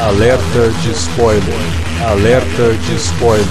Alerta de spoiler. Alerta de spoiler.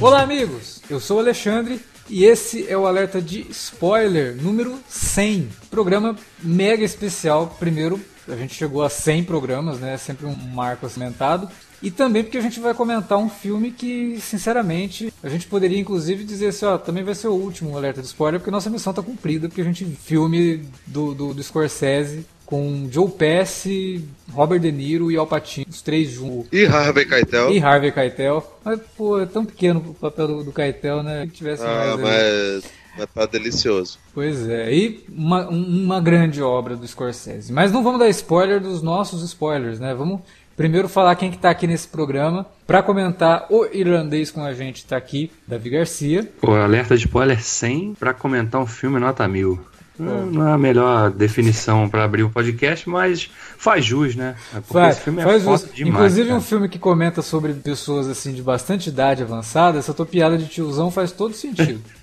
Olá, amigos! Eu sou o Alexandre e esse é o alerta de spoiler número 100. Programa mega especial. Primeiro, a gente chegou a 100 programas, né? Sempre um marco cimentado. E também porque a gente vai comentar um filme que, sinceramente, a gente poderia inclusive dizer assim, ó, também vai ser o último alerta de spoiler, porque nossa missão tá cumprida, porque a gente filme do, do, do Scorsese com Joe Pesci, Robert De Niro e Al Pacino, os três juntos. E Harvey Keitel. E Harvey Keitel. Mas, pô, é tão pequeno o papel do, do Keitel, né? Que tivesse ah, mais mas, mas tá delicioso. Pois é, e uma, uma grande obra do Scorsese. Mas não vamos dar spoiler dos nossos spoilers, né? Vamos primeiro falar quem que tá aqui nesse programa. Para comentar o irlandês com a gente tá aqui, Davi Garcia. O alerta de spoiler 100 para comentar um filme nota mil. Não é a melhor definição para abrir o podcast, mas faz jus, né? Porque faz, esse filme é faz jus. Demais, Inclusive cara. um filme que comenta sobre pessoas assim de bastante idade avançada, essa tua piada de tiozão faz todo sentido.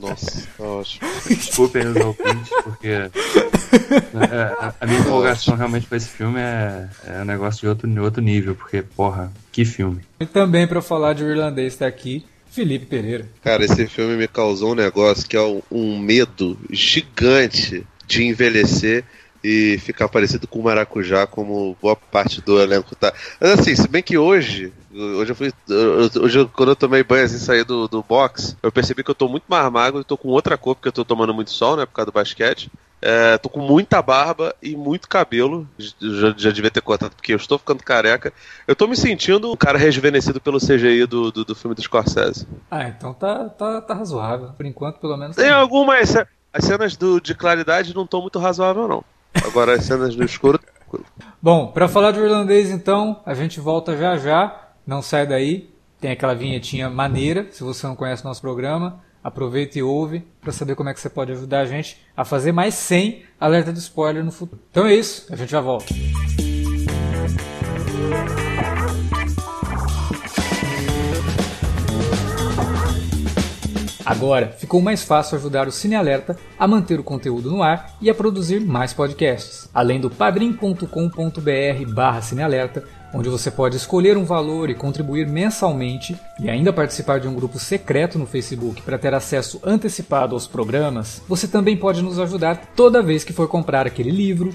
Nossa, tá ótimo. Desculpem os ouvintes, porque é, a, a, minha empolgação realmente com esse filme é, é um negócio de outro, outro nível, porque, porra, que filme. E também para falar de o irlandês está aqui, Felipe Pereira. Cara, esse filme me causou um negócio que é um, um medo gigante de envelhecer e ficar parecido com o maracujá, como boa parte do elenco tá. Mas assim, se bem que hoje, hoje eu fui. Hoje, quando eu tomei banho assim, saí do, do box, eu percebi que eu tô muito mais magro e tô com outra cor, porque eu tô tomando muito sol, né? Por causa do basquete. É, tô com muita barba e muito cabelo. Já, já devia ter cortado, porque eu estou ficando careca. Eu tô me sentindo um cara rejuvenescido pelo CGI do, do, do filme do Scorsese. Ah, então tá, tá, tá razoável. Por enquanto, pelo menos. Tem algumas. As cenas do, de claridade não estão muito razoável, não. Agora as cenas no escuro. Bom, para falar de irlandês, então, a gente volta já já. Não sai daí. Tem aquela vinhetinha maneira. Se você não conhece o nosso programa, aproveita e ouve para saber como é que você pode ajudar a gente a fazer mais 100 alerta de spoiler no futuro. Então é isso, a gente já volta. Agora ficou mais fácil ajudar o Cine Alerta a manter o conteúdo no ar e a produzir mais podcasts. Além do padrim.com.br barra cinealerta, onde você pode escolher um valor e contribuir mensalmente e ainda participar de um grupo secreto no Facebook para ter acesso antecipado aos programas, você também pode nos ajudar toda vez que for comprar aquele livro,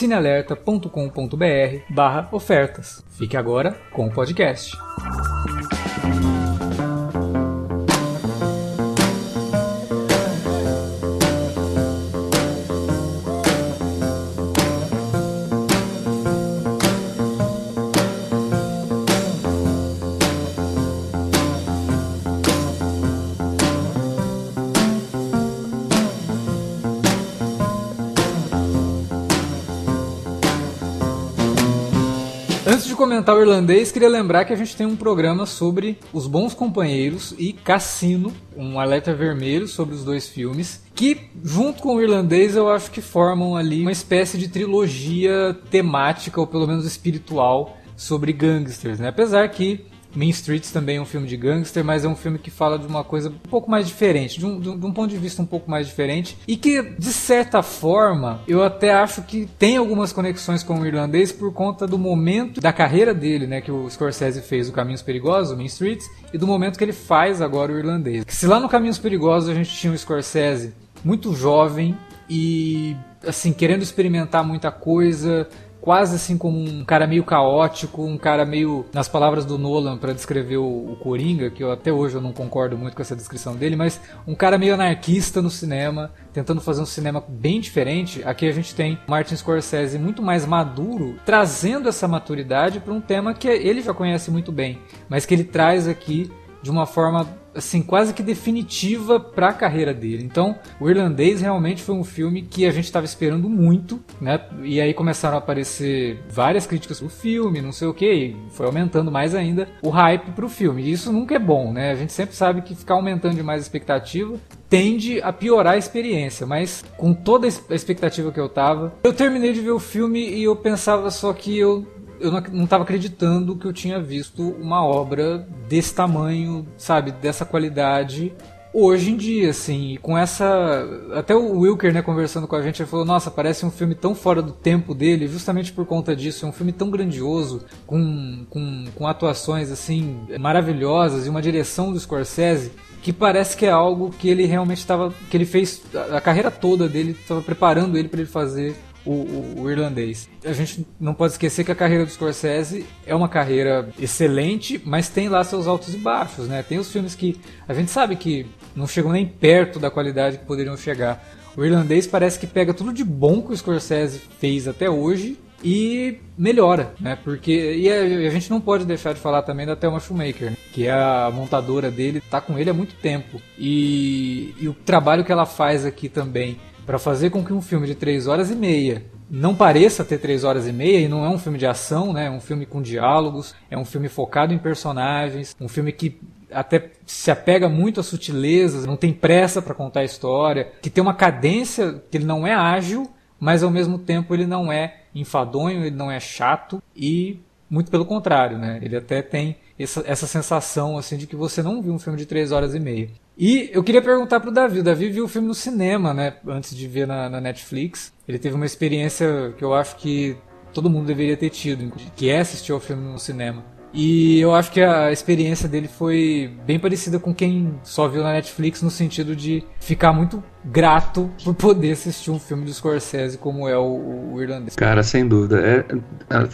cinealerta.com.br/barra ofertas. Fique agora com o podcast. Comentar o irlandês, queria lembrar que a gente tem um programa sobre Os Bons Companheiros e Cassino, um alerta vermelho sobre os dois filmes, que, junto com o irlandês, eu acho que formam ali uma espécie de trilogia temática, ou pelo menos espiritual, sobre gangsters, né? Apesar que Mean Streets também é um filme de gangster, mas é um filme que fala de uma coisa um pouco mais diferente, de um, de um, ponto de vista um pouco mais diferente, e que, de certa forma, eu até acho que tem algumas conexões com o irlandês por conta do momento da carreira dele, né, que o Scorsese fez o Caminhos Perigosos, o Mean Streets, e do momento que ele faz agora o irlandês. Se lá no Caminhos Perigosos a gente tinha o Scorsese muito jovem e, assim, querendo experimentar muita coisa, quase assim como um cara meio caótico, um cara meio, nas palavras do Nolan para descrever o, o, Coringa, que eu até hoje eu não concordo muito com essa descrição dele, mas um cara meio anarquista no cinema, tentando fazer um cinema bem diferente. Aqui a gente tem Martin Scorsese muito mais maduro, trazendo essa maturidade para um tema que ele já conhece muito bem, mas que ele traz aqui de uma forma assim quase que definitiva para a carreira dele. Então, o Irlandês realmente foi um filme que a gente estava esperando muito, né? E aí começaram a aparecer várias críticas pro filme, não sei o que, foi aumentando mais ainda o hype pro filme. E isso nunca é bom, né? A gente sempre sabe que ficar aumentando demais a expectativa tende a piorar a experiência, mas com toda a expectativa que eu tava, eu terminei de ver o filme e eu pensava só que eu eu não estava acreditando que eu tinha visto uma obra desse tamanho, sabe, dessa qualidade hoje em dia, assim, com essa. Até o Wilker, né, conversando com a gente, ele falou: Nossa, parece um filme tão fora do tempo dele, justamente por conta disso. É um filme tão grandioso, com, com, com atuações, assim, maravilhosas e uma direção do Scorsese. Que parece que é algo que ele realmente estava. que ele fez. A carreira toda dele estava preparando ele para ele fazer o, o, o, irlandês. A gente não pode esquecer que a carreira do Scorsese é uma carreira excelente, mas tem lá seus altos e baixos, né? Tem os filmes que a gente sabe que não chegam nem perto da qualidade que poderiam chegar. O irlandês parece que pega tudo de bom que o Scorsese fez até hoje e melhora, né? Porque e a, a, gente não pode deixar de falar também da Thelma Shoemaker, né? que é a montadora dele, tá com ele há muito tempo. E, e o trabalho que ela faz aqui também para fazer com que um filme de 3 horas e meia não pareça ter 3 horas e meia e não é um filme de ação, né? É um filme com diálogos, é um filme focado em personagens, um filme que até se apega muito às sutilezas, não tem pressa para contar a história, que tem uma cadência que ele não é ágil, mas ao mesmo tempo ele não é enfadonho, ele não é chato e muito pelo contrário, né? Ele até tem essa, essa sensação assim de que você não viu um filme de 3 horas e meia. E eu queria perguntar pro Davi. O Davi viu o filme no cinema, né? Antes de ver na, na Netflix. Ele teve uma experiência que eu acho que todo mundo deveria ter tido, que é assistir ao filme no cinema. E eu acho que a experiência dele foi bem parecida com quem só viu na Netflix, no sentido de ficar muito grato por poder assistir um filme do Scorsese como é o, o Irlandês. Cara, sem dúvida. É,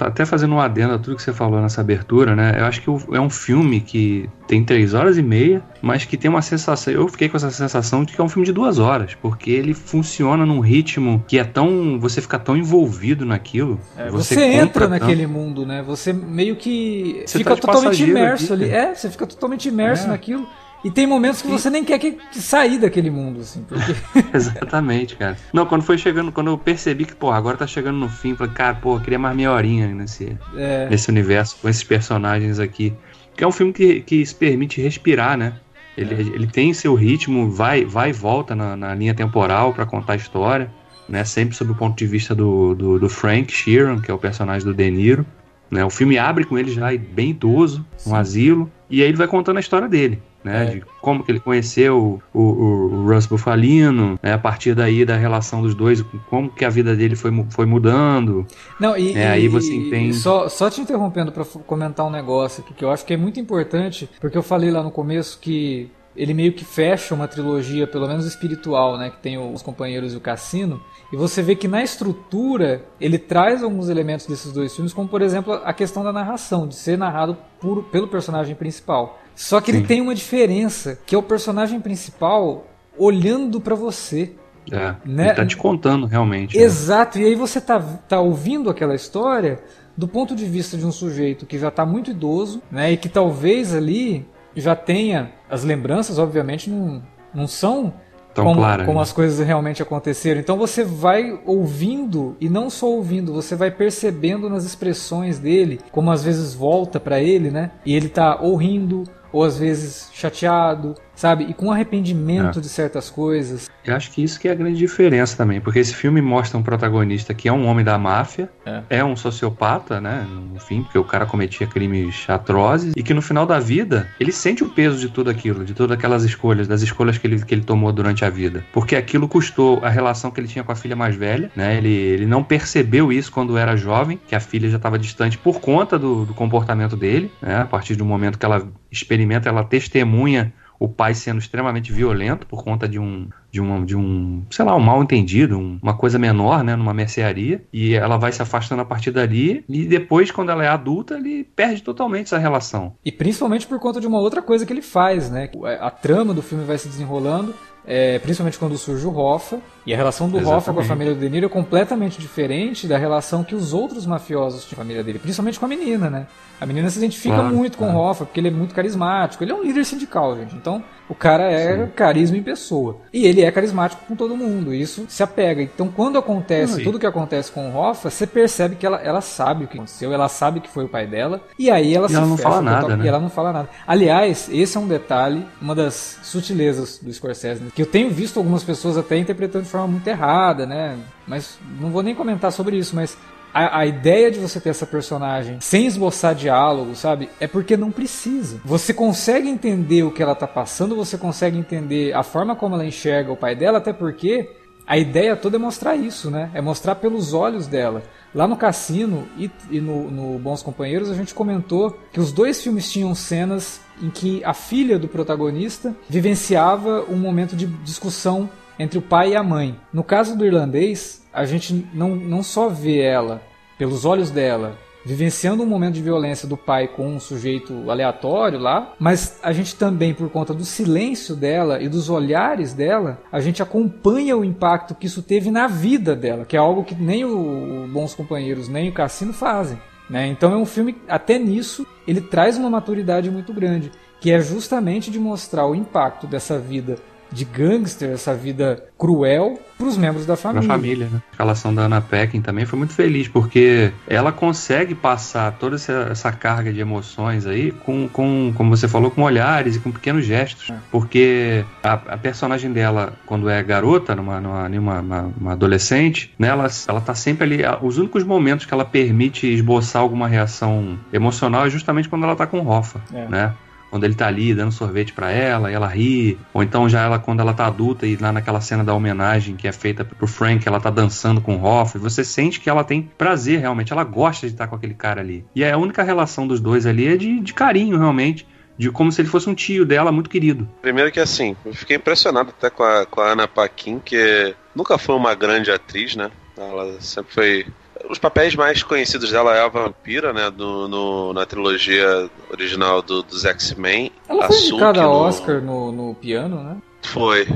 até fazendo um adendo a tudo que você falou nessa abertura, né? Eu acho que é um filme que tem três horas e meia, mas que tem uma sensação. Eu fiquei com essa sensação de que é um filme de duas horas, porque ele funciona num ritmo que é tão. Você fica tão envolvido naquilo. É, você, você entra naquele mundo, né? Você meio que você fica tá totalmente imerso aqui, ali. É, você fica totalmente imerso é. naquilo. E tem momentos que você nem quer que, que sair daquele mundo, assim. Porque... Exatamente, cara. Não, quando foi chegando, quando eu percebi que, pô, agora tá chegando no fim, falei, cara, pô, queria mais meia horinha nesse, é. nesse universo, com esses personagens aqui. Que é um filme que, que se permite respirar, né? Ele, é. ele tem seu ritmo, vai, vai e volta na, na linha temporal para contar a história, né? Sempre sob o ponto de vista do, do, do Frank Sheeran, que é o personagem do De Niro. Né? O filme abre com ele já bem idoso, no um asilo, e aí ele vai contando a história dele né? É. De como que ele conheceu o, o, o Russ Bufalino, né? A partir daí da relação dos dois, como que a vida dele foi, foi mudando. Não, e, né? aí você entende. Só, só te interrompendo para comentar um negócio aqui que eu acho que é muito importante, porque eu falei lá no começo que ele meio que fecha uma trilogia, pelo menos espiritual, né? Que tem os companheiros e o cassino. E você vê que na estrutura ele traz alguns elementos desses dois filmes, como por exemplo a questão da narração, de ser narrado por, pelo personagem principal. Só que Sim. ele tem uma diferença, que é o personagem principal olhando para você. É, né? ele tá te contando realmente. Né? Exato, né? e aí você tá, tá ouvindo aquela história do ponto de vista de um sujeito que já está muito idoso, né, e que talvez ali já tenha as lembranças, obviamente, não, não são Tão como, clara, como né? as coisas realmente aconteceram. Então você vai ouvindo e não só ouvindo, você vai percebendo nas expressões dele, como às vezes volta para ele, né? E ele tá ou rindo ou às vezes chateado, sabe? E com arrependimento é. de certas coisas. Eu acho que isso que é a grande diferença também, porque esse filme mostra um protagonista que é um homem da máfia, é, é um sociopata, né? Enfim, porque o cara cometia crimes atrozes e que no final da vida ele sente o peso de tudo aquilo, de todas aquelas escolhas, das escolhas que ele, que ele tomou durante a vida, porque aquilo custou a relação que ele tinha com a filha mais velha, né? Ele, ele não percebeu isso quando era jovem, que a filha já estava distante por conta do, do comportamento dele, né? A partir do momento que ela experimenta, ela testemunha o pai sendo extremamente violento por conta de um, de um, de um sei lá, um mal entendido, um, uma coisa menor, né, numa mercearia, e ela vai se afastando a partir dali, e depois, quando ela é adulta, ele perde totalmente essa relação. E principalmente por conta de uma outra coisa que ele faz, né? A trama do filme vai se desenrolando é, principalmente quando surge o Hoffa, e a relação do Exatamente. Hoffa com a família do De Niro é completamente diferente da relação que os outros mafiosos tinham com a família dele, principalmente com a menina, né? A menina se identifica claro, muito com o Hoffa, porque ele é muito carismático, ele é um líder sindical, gente. Então, o cara é Sim. carisma em pessoa. E ele é carismático com todo mundo, e isso se apega. Então, quando acontece tudo que acontece com o Hoffa, você percebe que ela, ela sabe o que aconteceu, ela sabe que foi o pai dela, e aí ela e se ela não fala nada, né? E ela não fala nada. Aliás, esse é um detalhe, uma das sutilezas do Scorsese, né? que eu tenho visto algumas pessoas até interpretando de forma muito errada, né? Mas não vou nem comentar sobre isso, mas a, a, ideia de você ter essa personagem sem esboçar diálogo, sabe? É porque não precisa. Você consegue entender o que ela tá passando, você consegue entender a forma como ela enxerga o pai dela, até porque a ideia toda é mostrar isso, né? É mostrar pelos olhos dela. Lá no Cassino e, e no, no, Bons Companheiros a gente comentou que os dois filmes tinham cenas em que a filha do protagonista vivenciava um momento de discussão entre o pai e a mãe. No caso do irlandês, a gente não, não só vê ela pelos olhos dela vivenciando um momento de violência do pai com um sujeito aleatório lá, mas a gente também, por conta do silêncio dela e dos olhares dela, a gente acompanha o impacto que isso teve na vida dela, que é algo que nem o Bons Companheiros nem o Cassino fazem. Né? Então é um filme, até nisso, ele traz uma maturidade muito grande, que é justamente de mostrar o impacto dessa vida de gangster, essa vida cruel para os membros da família. Da família, né? A relação da Anna Peckin também foi muito feliz, porque ela consegue passar toda essa, essa carga de emoções aí com, com, como você falou, com olhares e com pequenos gestos. É. Porque a, a, personagem dela, quando é garota, numa, numa, numa uma, uma adolescente, né, ela, ela tá sempre ali. Os únicos momentos que ela permite esboçar alguma reação emocional é justamente quando ela tá com Hoffa, é. né? Quando ele tá ali dando sorvete para ela e ela ri, ou então já ela quando ela tá adulta e lá naquela cena da homenagem que é feita pro Frank, ela tá dançando com o Hoff, você sente que ela tem prazer realmente, ela gosta de estar com aquele cara ali. E a única relação dos dois ali é de, de carinho realmente, de como se ele fosse um tio dela muito querido. Primeiro que assim, eu fiquei impressionado até com a, com a Ana Paquin, que nunca foi uma grande atriz, né? Ela sempre foi os papéis mais conhecidos dela é a vampira, né? Do, no, na trilogia original do, dos X-Men. Ela foi indicada no... Oscar no, no piano, né? Foi.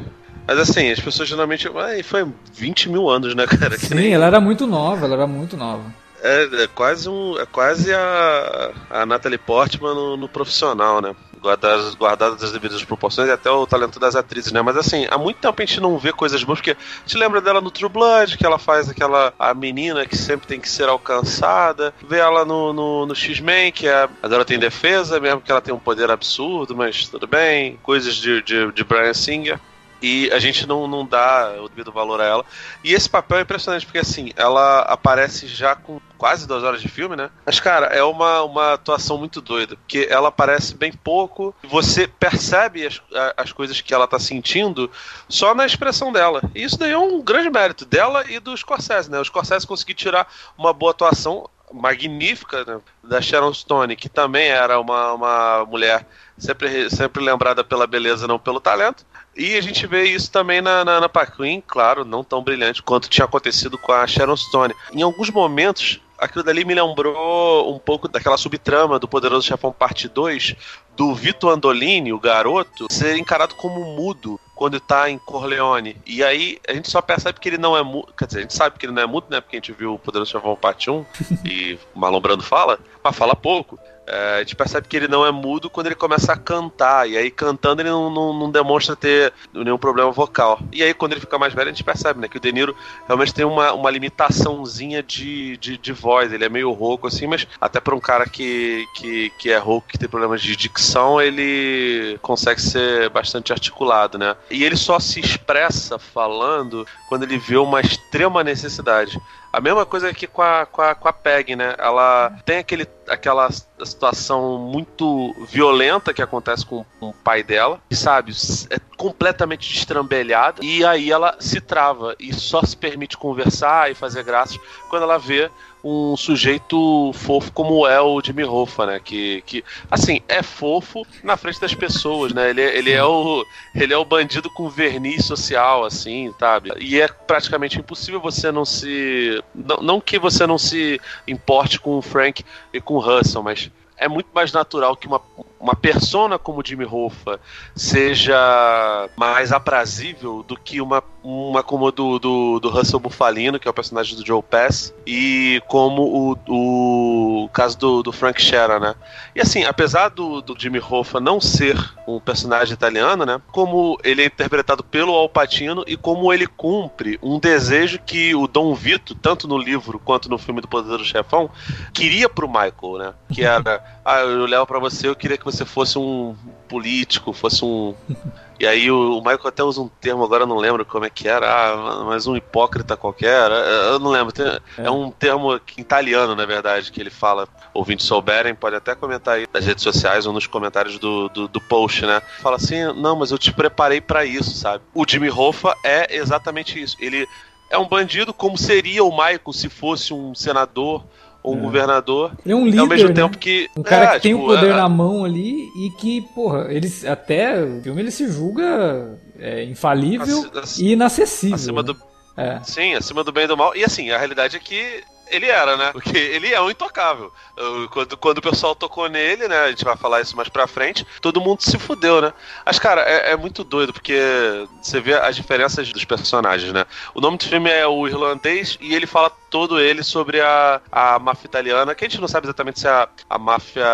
Mas assim, as pessoas geralmente. Foi 20 mil anos, né, cara? Sim, nem... ela era muito nova, ela era muito nova. É, é quase um. É quase a, a Natalie Portman no, no profissional, né? Guardadas, guardadas as devidas proporções e até o talento das atrizes, né? Mas assim, há muito tempo a gente não vê coisas boas, porque gente lembra dela no True Blood, que ela faz aquela a menina que sempre tem que ser alcançada, vê ela no, no, no X-Men, que é a garota em defesa, mesmo que ela tenha um poder absurdo, mas tudo bem, coisas de, de, de Brian Singer e a gente não, não dá o devido valor a ela. E esse papel é impressionante, porque assim, ela aparece já com quase duas horas de filme, né? Mas, cara, é uma, uma atuação muito doida, porque ela aparece bem pouco, você percebe as, as coisas que ela tá sentindo só na expressão dela. E isso daí é um grande mérito dela e do Scorsese, né? O Scorsese conseguiu tirar uma boa atuação magnífica né? da Sharon Stone, que também era uma, uma mulher sempre, sempre lembrada pela beleza, não pelo talento. E a gente vê isso também na, na, na Paquin, claro, não tão brilhante quanto tinha acontecido com a Sharon Stone. Em alguns momentos, aquilo dali me lembrou um pouco daquela subtrama do Poderoso Chefão Parte 2, do Vito Andolini, o garoto, ser encarado como mudo quando está em Corleone. E aí a gente só percebe que ele não é mudo. Quer dizer, a gente sabe que ele não é mudo, né? Porque a gente viu o Poderoso Chefão Parte 1 e Marlon Brando fala, mas fala pouco. É, a gente percebe que ele não é mudo quando ele começa a cantar. E aí, cantando, ele não, não, não, demonstra ter nenhum problema vocal. E aí, quando ele fica mais velho, a gente percebe, né? Que o De Niro realmente tem uma, uma limitaçãozinha de, de, de voz. Ele é meio rouco, assim, mas até para um cara que, que, que é rouco, que tem problemas de dicção, ele consegue ser bastante articulado, né? E ele só se expressa falando quando ele vê uma extrema necessidade. A mesma coisa aqui com a, com a, com a Peg, né? Ela tem aquele, aquela situação muito violenta que acontece com, com o pai dela, e sabe, é completamente destrambelhada, e aí ela se trava e só se permite conversar e fazer graças quando ela vê um sujeito fofo como é o Jimmy Hoffa, né? Que, que assim, é fofo na frente das pessoas, né? Ele, é, ele, é o, ele é o bandido com verniz social, assim, sabe? E é praticamente impossível você não se. Não, não que você não se importe com o Frank e com o Russell, mas é muito mais natural que uma, uma persona como Jimmy Hoffa seja mais aprazível do que uma, uma como do, do, do Russell Bufalino, que é o personagem do Joe Pass, e como o, o caso do, do Frank Sheeran, né? E assim, apesar do, do Jimmy Hoffa não ser um personagem italiano, né? Como ele é interpretado pelo Al Pacino e como ele cumpre um desejo que o Dom Vito, tanto no livro quanto no filme do Poderoso Chefão, queria pro Michael, né? Que era, ah, eu levo para você, eu queria que você fosse um político, fosse um. E aí o, o Michael até usa um termo, agora eu não lembro como é que era, ah, mas um hipócrita qualquer, eu não lembro. Tem, é. é. um termo italiano, na verdade, que ele fala. Ouvintes souberem, pode até comentar aí nas redes sociais ou nos comentários do, do, do post, né? Fala assim, não, mas eu te preparei para isso, sabe? O Jimmy Hoffa é exatamente isso. Ele é um bandido como seria o Michael se fosse um senador ou um é. governador. Ele é um líder, ao mesmo né? tempo que um cara é, que tem tipo, o poder é, na mão ali e que, porra, eles até o filme ele se julga é, infalível e inacessível. Acima né? do é. Sim, acima do bem e do mal. E assim, a realidade é que ele era, né? Porque ele é um intocável. Quando, quando o pessoal tocou nele, né? A gente vai falar isso mais pra frente, todo mundo se fudeu, né? Mas, cara, é, é muito doido, porque você vê as diferenças dos personagens, né? O nome do filme é O Irlandês e ele fala todo ele sobre a, a máfia italiana, que a gente não sabe exatamente se a, a máfia.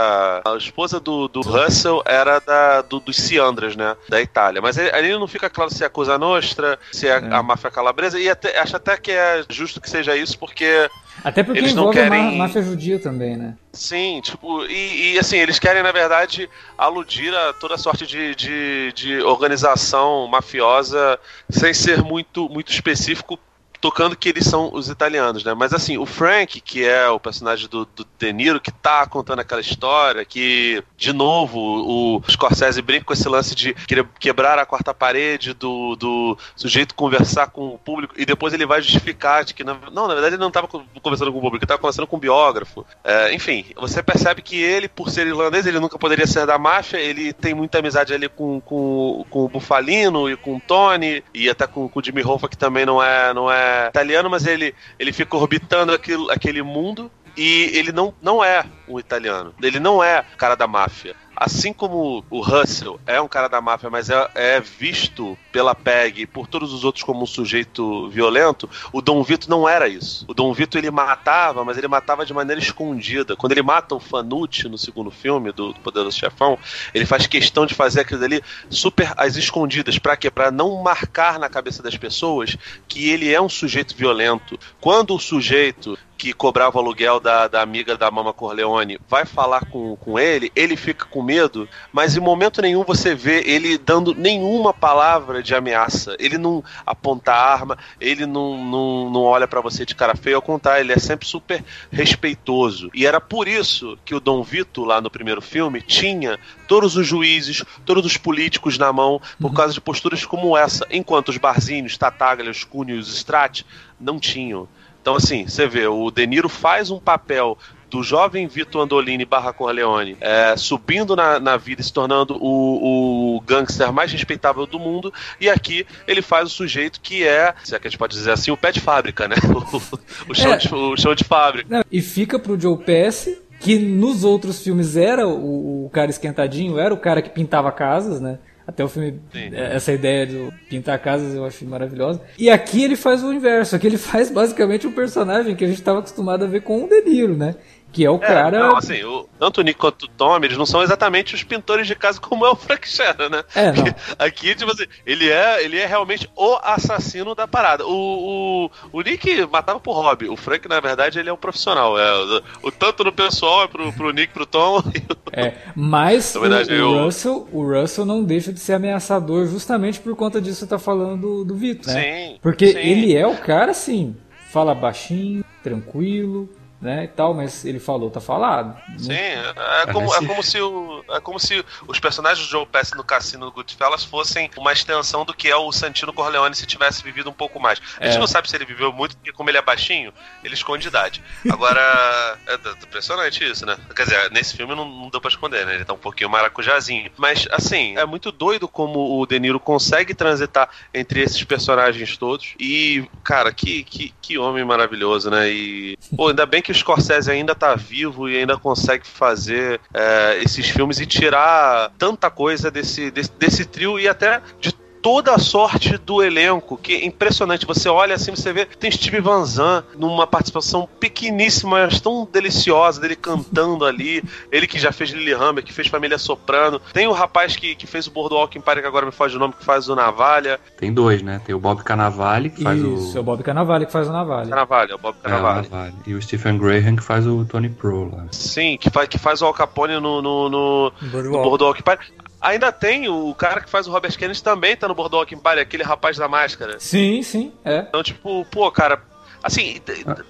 A esposa do, do Russell era da, do, dos Ciandras, né? Da Itália. Mas ali não fica claro se é a Cosa Nostra, se é, é. a máfia calabresa, e até, acho até que é justo que seja isso, porque até porque eles não querem... a máfia judia também, né? Sim, tipo, e, e, assim, eles querem, na verdade, aludir a toda sorte de, de, de organização mafiosa sem ser muito, muito específico tocando que eles são os italianos, né? Mas assim, o Frank, que é o personagem do, do De Niro, que tá contando aquela história, que, de novo, o, Scorsese brinca com esse lance de quebrar a quarta parede do, do sujeito conversar com o público, e depois ele vai justificar de que, não, na verdade, ele não estava conversando com o público, ele estava conversando com um biógrafo. É, enfim, você percebe que ele, por ser irlandês, ele nunca poderia ser da máfia, ele tem muita amizade ali com, com, com o Bufalino e com o Tony, e até com, com o Jimmy Hoffa, que também não é, não é italiano, mas ele, ele fica orbitando aquilo, aquele mundo e ele não, não é um italiano. Ele não é cara da máfia assim como o Russell é um cara da máfia, mas é, é, visto pela PEG e por todos os outros como um sujeito violento, o Dom Vito não era isso. O Dom Vito ele matava, mas ele matava de maneira escondida. Quando ele mata o Fanucci no segundo filme do, do Poderoso Chefão, ele faz questão de fazer aquilo ali super às escondidas. Para quê? Para não marcar na cabeça das pessoas que ele é um sujeito violento. Quando o sujeito que cobrava o aluguel da, da amiga da Mama Corleone vai falar com, com ele, ele fica com medo, mas em momento nenhum você vê ele dando nenhuma palavra de ameaça. Ele não aponta a arma, ele não, não, não olha para você de cara feia, ao contrário, ele é sempre super respeitoso. E era por isso que o Dom Vito, lá no primeiro filme, tinha todos os juízes, todos os políticos na mão, por uhum. causa de posturas como essa, enquanto os Barzinhos, Tataglia, os Cunha e os Strat não tinham. Então, assim, você vê, o De Niro faz um papel do jovem Vitor Andolini barra Corleone é, subindo na, na vida, se tornando o, o gangster mais respeitável do mundo, e aqui ele faz o sujeito que é, se é que a gente pode dizer assim, o pé de fábrica, né? o, o, chão, é. de, o chão de fábrica. Não, e fica pro Joe Pass que nos outros filmes era o, o cara esquentadinho, era o cara que pintava casas, né? Até o filme, Sim. É, essa ideia de pintar casas eu acho maravilhosa. E aqui ele faz o inverso, aqui ele faz basicamente um personagem que a gente estava acostumado a ver com o Niro, né? Que é o é, cara. Não, assim, o, tanto o Nick quanto o Tom, eles não são exatamente os pintores de casa como é o Frank Sheeran, né? É, não. Aqui, tipo assim, ele é, ele é realmente o assassino da parada. O, o, o Nick matava por hobby. O Frank, na verdade, ele é um profissional. É, o, o tanto no pessoal é pro, pro Nick, pro Tom. É, mas o, o, eu... Russell, o Russell não deixa de ser ameaçador justamente por conta disso que tá falando do, do Vitor, né? Sim. Porque sim. ele é o cara, assim, fala baixinho, tranquilo, né, e tal, mas ele falou, tá falado. Sim, é, é como, é como se o, é como se os personagens do Joe Pesci no cassino do Goodfellas fossem uma extensão do que é o Santino Corleone se tivesse vivido um pouco mais. A gente é. não sabe se ele viveu muito, porque como ele é baixinho, ele esconde idade. Agora, é, é impressionante isso, né? Quer dizer, nesse filme não, não deu pra esconder, né? Ele tá um pouquinho maracujazinho. Mas, assim, é muito doido como o De Niro consegue transitar entre esses personagens todos. E, cara, que, que, que homem maravilhoso, né? E, pô, ainda bem que o Scorsese ainda tá vivo e ainda consegue fazer é, esses filmes e tirar tanta coisa desse, desse, desse trio e até de toda a sorte do elenco, que é impressionante. Você olha assim, você vê, tem Steve Van Zandt numa participação pequeníssima, mas tão deliciosa, dele cantando ali. Ele que já fez Hammer, que fez Família Soprano. Tem o rapaz que, que fez o Boardwalk Empire, que agora me faz o nome, que faz o Navalha. Tem dois, né? Tem o Bob Cannavale, que faz Isso, o... Isso, é o Bob Cannavale que faz o Navalha. Cannavale, é o Bob Cannavale. É, o E o Stephen Graham, que faz o Tony Pro lá. Sim, que faz, que faz o Al Capone no, no, no, no Boardwalk Empire. Ainda tem o cara que faz o Robert Kennedy também tá no Boardwalk Empire, aquele rapaz da máscara. Sim, sim, é. Então, tipo, pô, cara, Assim,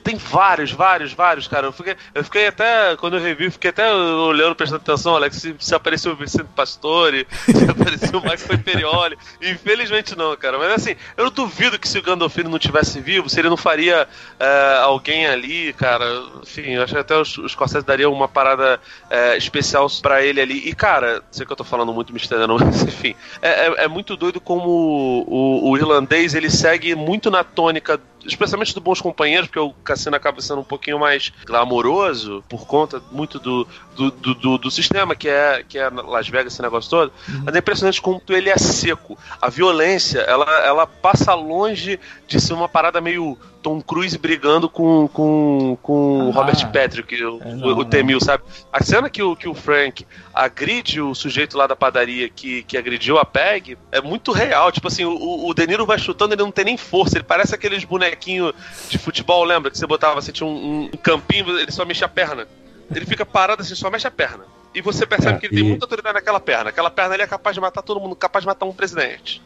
tem vários, vários, vários, cara. Eu fiquei, eu fiquei até, quando eu revi, fiquei até olhando, prestando atenção, Alex, se, se apareceu o Vicente Pastore, se apareceu o Michael Imperioli. Infelizmente não, cara. Mas assim, eu duvido que se o Gandolfini não tivesse vivo, se ele não faria uh, alguém ali, cara. Enfim, eu acho que até os, os Scorsese dariam uma parada uh, especial para ele ali. E, cara, sei que eu tô falando muito mistério, não, mas enfim, é, é, é muito doido como o, o, o irlandês ele segue muito na tônica especialmente do Bons Companheiros, porque o Cassino acaba sendo um pouquinho mais glamouroso por conta muito do, do, do, do, do sistema que é, que é Las Vegas, esse negócio todo. Uhum. Mas é impressionante como ele é seco. A violência, ela, ela passa longe de ser uma parada meio Tom Cruise brigando com, com, com ah, Robert Patrick, o, é, não, o, o Temil, sabe? A cena que o, que o Frank agride o sujeito lá da padaria que, que agrediu a Peg é muito real. Tipo assim, o, o De Niro vai chutando, ele não tem nem força. Ele parece aqueles bonequinhos de futebol, lembra? Que você botava, você tinha um, um campinho, ele só mexia a perna. Ele fica parado assim, só mexe a perna. E você percebe é, que ele e... tem muita autoridade naquela perna. Aquela perna ali é capaz de matar todo mundo, capaz de matar um presidente.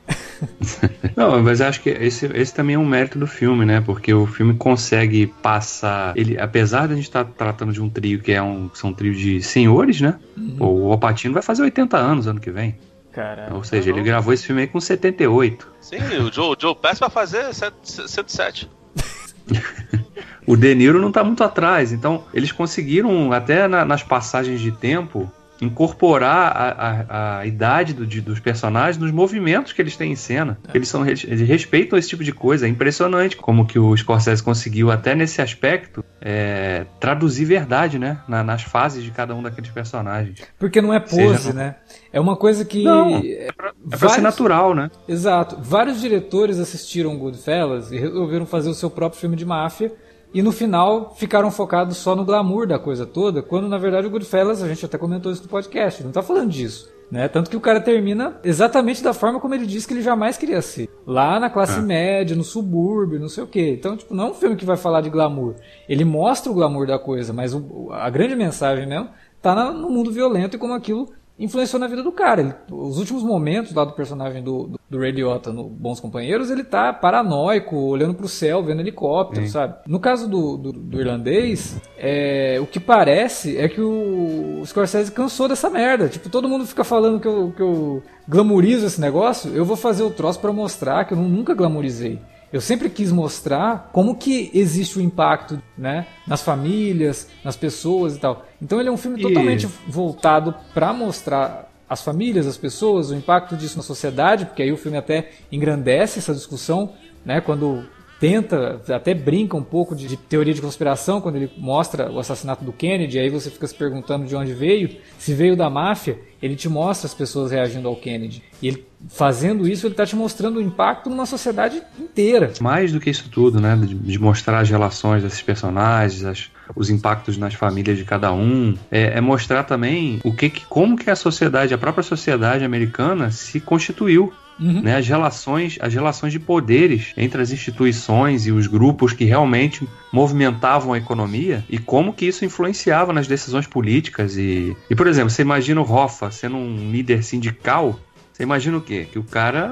Não, mas acho que esse, esse também é um mérito do filme, né? Porque o filme consegue passar. Ele, apesar de a gente estar tá tratando de um trio que é um, são um trio de senhores, né? Uhum. O Alpatino vai fazer 80 anos ano que vem. Caramba. Ou seja, ele gravou esse filme aí com 78. Sim, o Joe, o Joe Pass vai fazer 107. o De Niro não tá muito atrás, então eles conseguiram, até na, nas passagens de tempo, incorporar a, a, a idade do, de, dos personagens nos movimentos que eles têm em cena. É. Eles, são, eles respeitam esse tipo de coisa. É impressionante como que o Scorsese conseguiu, até nesse aspecto, é, traduzir verdade, né? Na, nas fases de cada um daqueles personagens. Porque não é pose, Seja, né? É uma coisa que. Não, é pra, é pra ser natural, né? Exato. Vários diretores assistiram Goodfellas e resolveram fazer o seu próprio filme de máfia e no final ficaram focados só no glamour da coisa toda, quando na verdade o Goodfellas, a gente até comentou isso no podcast, não tá falando disso. Né? Tanto que o cara termina exatamente da forma como ele disse que ele jamais queria ser. Lá na classe é. média, no subúrbio, não sei o quê. Então, tipo, não é um filme que vai falar de glamour. Ele mostra o glamour da coisa, mas o, a grande mensagem mesmo tá no mundo violento e como aquilo influenciou na vida do cara. Ele, os últimos momentos lá do personagem do, do, do Ray Liotta no Bons Companheiros, ele tá paranoico, olhando pro céu, vendo helicóptero, Sim. sabe? No caso do, do, do irlandês, é, o que parece é que o, o Scorsese cansou dessa merda. Tipo, todo mundo fica falando que eu, que eu glamorizo esse negócio, eu vou fazer o troço para mostrar que eu nunca glamorizei. Eu sempre quis mostrar como que existe o impacto, né, nas famílias, nas pessoas e tal. Então ele é um filme e... totalmente voltado para mostrar as famílias, as pessoas, o impacto disso na sociedade, porque aí o filme até engrandece essa discussão, né, quando tenta, até brinca um pouco de, de, teoria de conspiração quando ele mostra o assassinato do Kennedy, aí você fica se perguntando de onde veio, se veio da máfia, ele te mostra as pessoas reagindo ao Kennedy. E ele fazendo isso, ele está te mostrando o impacto numa sociedade inteira. Mais do que isso tudo, né, de, de mostrar as relações desses personagens, as, os impactos nas famílias de cada um, é, é mostrar também o que, como que a sociedade, a própria sociedade americana se constituiu Uhum. Né, as relações as relações de poderes entre as instituições e os grupos que realmente movimentavam a economia e como que isso influenciava nas decisões políticas e, e por exemplo você imagina o Hoffa sendo um líder sindical você imagina o quê? Que o cara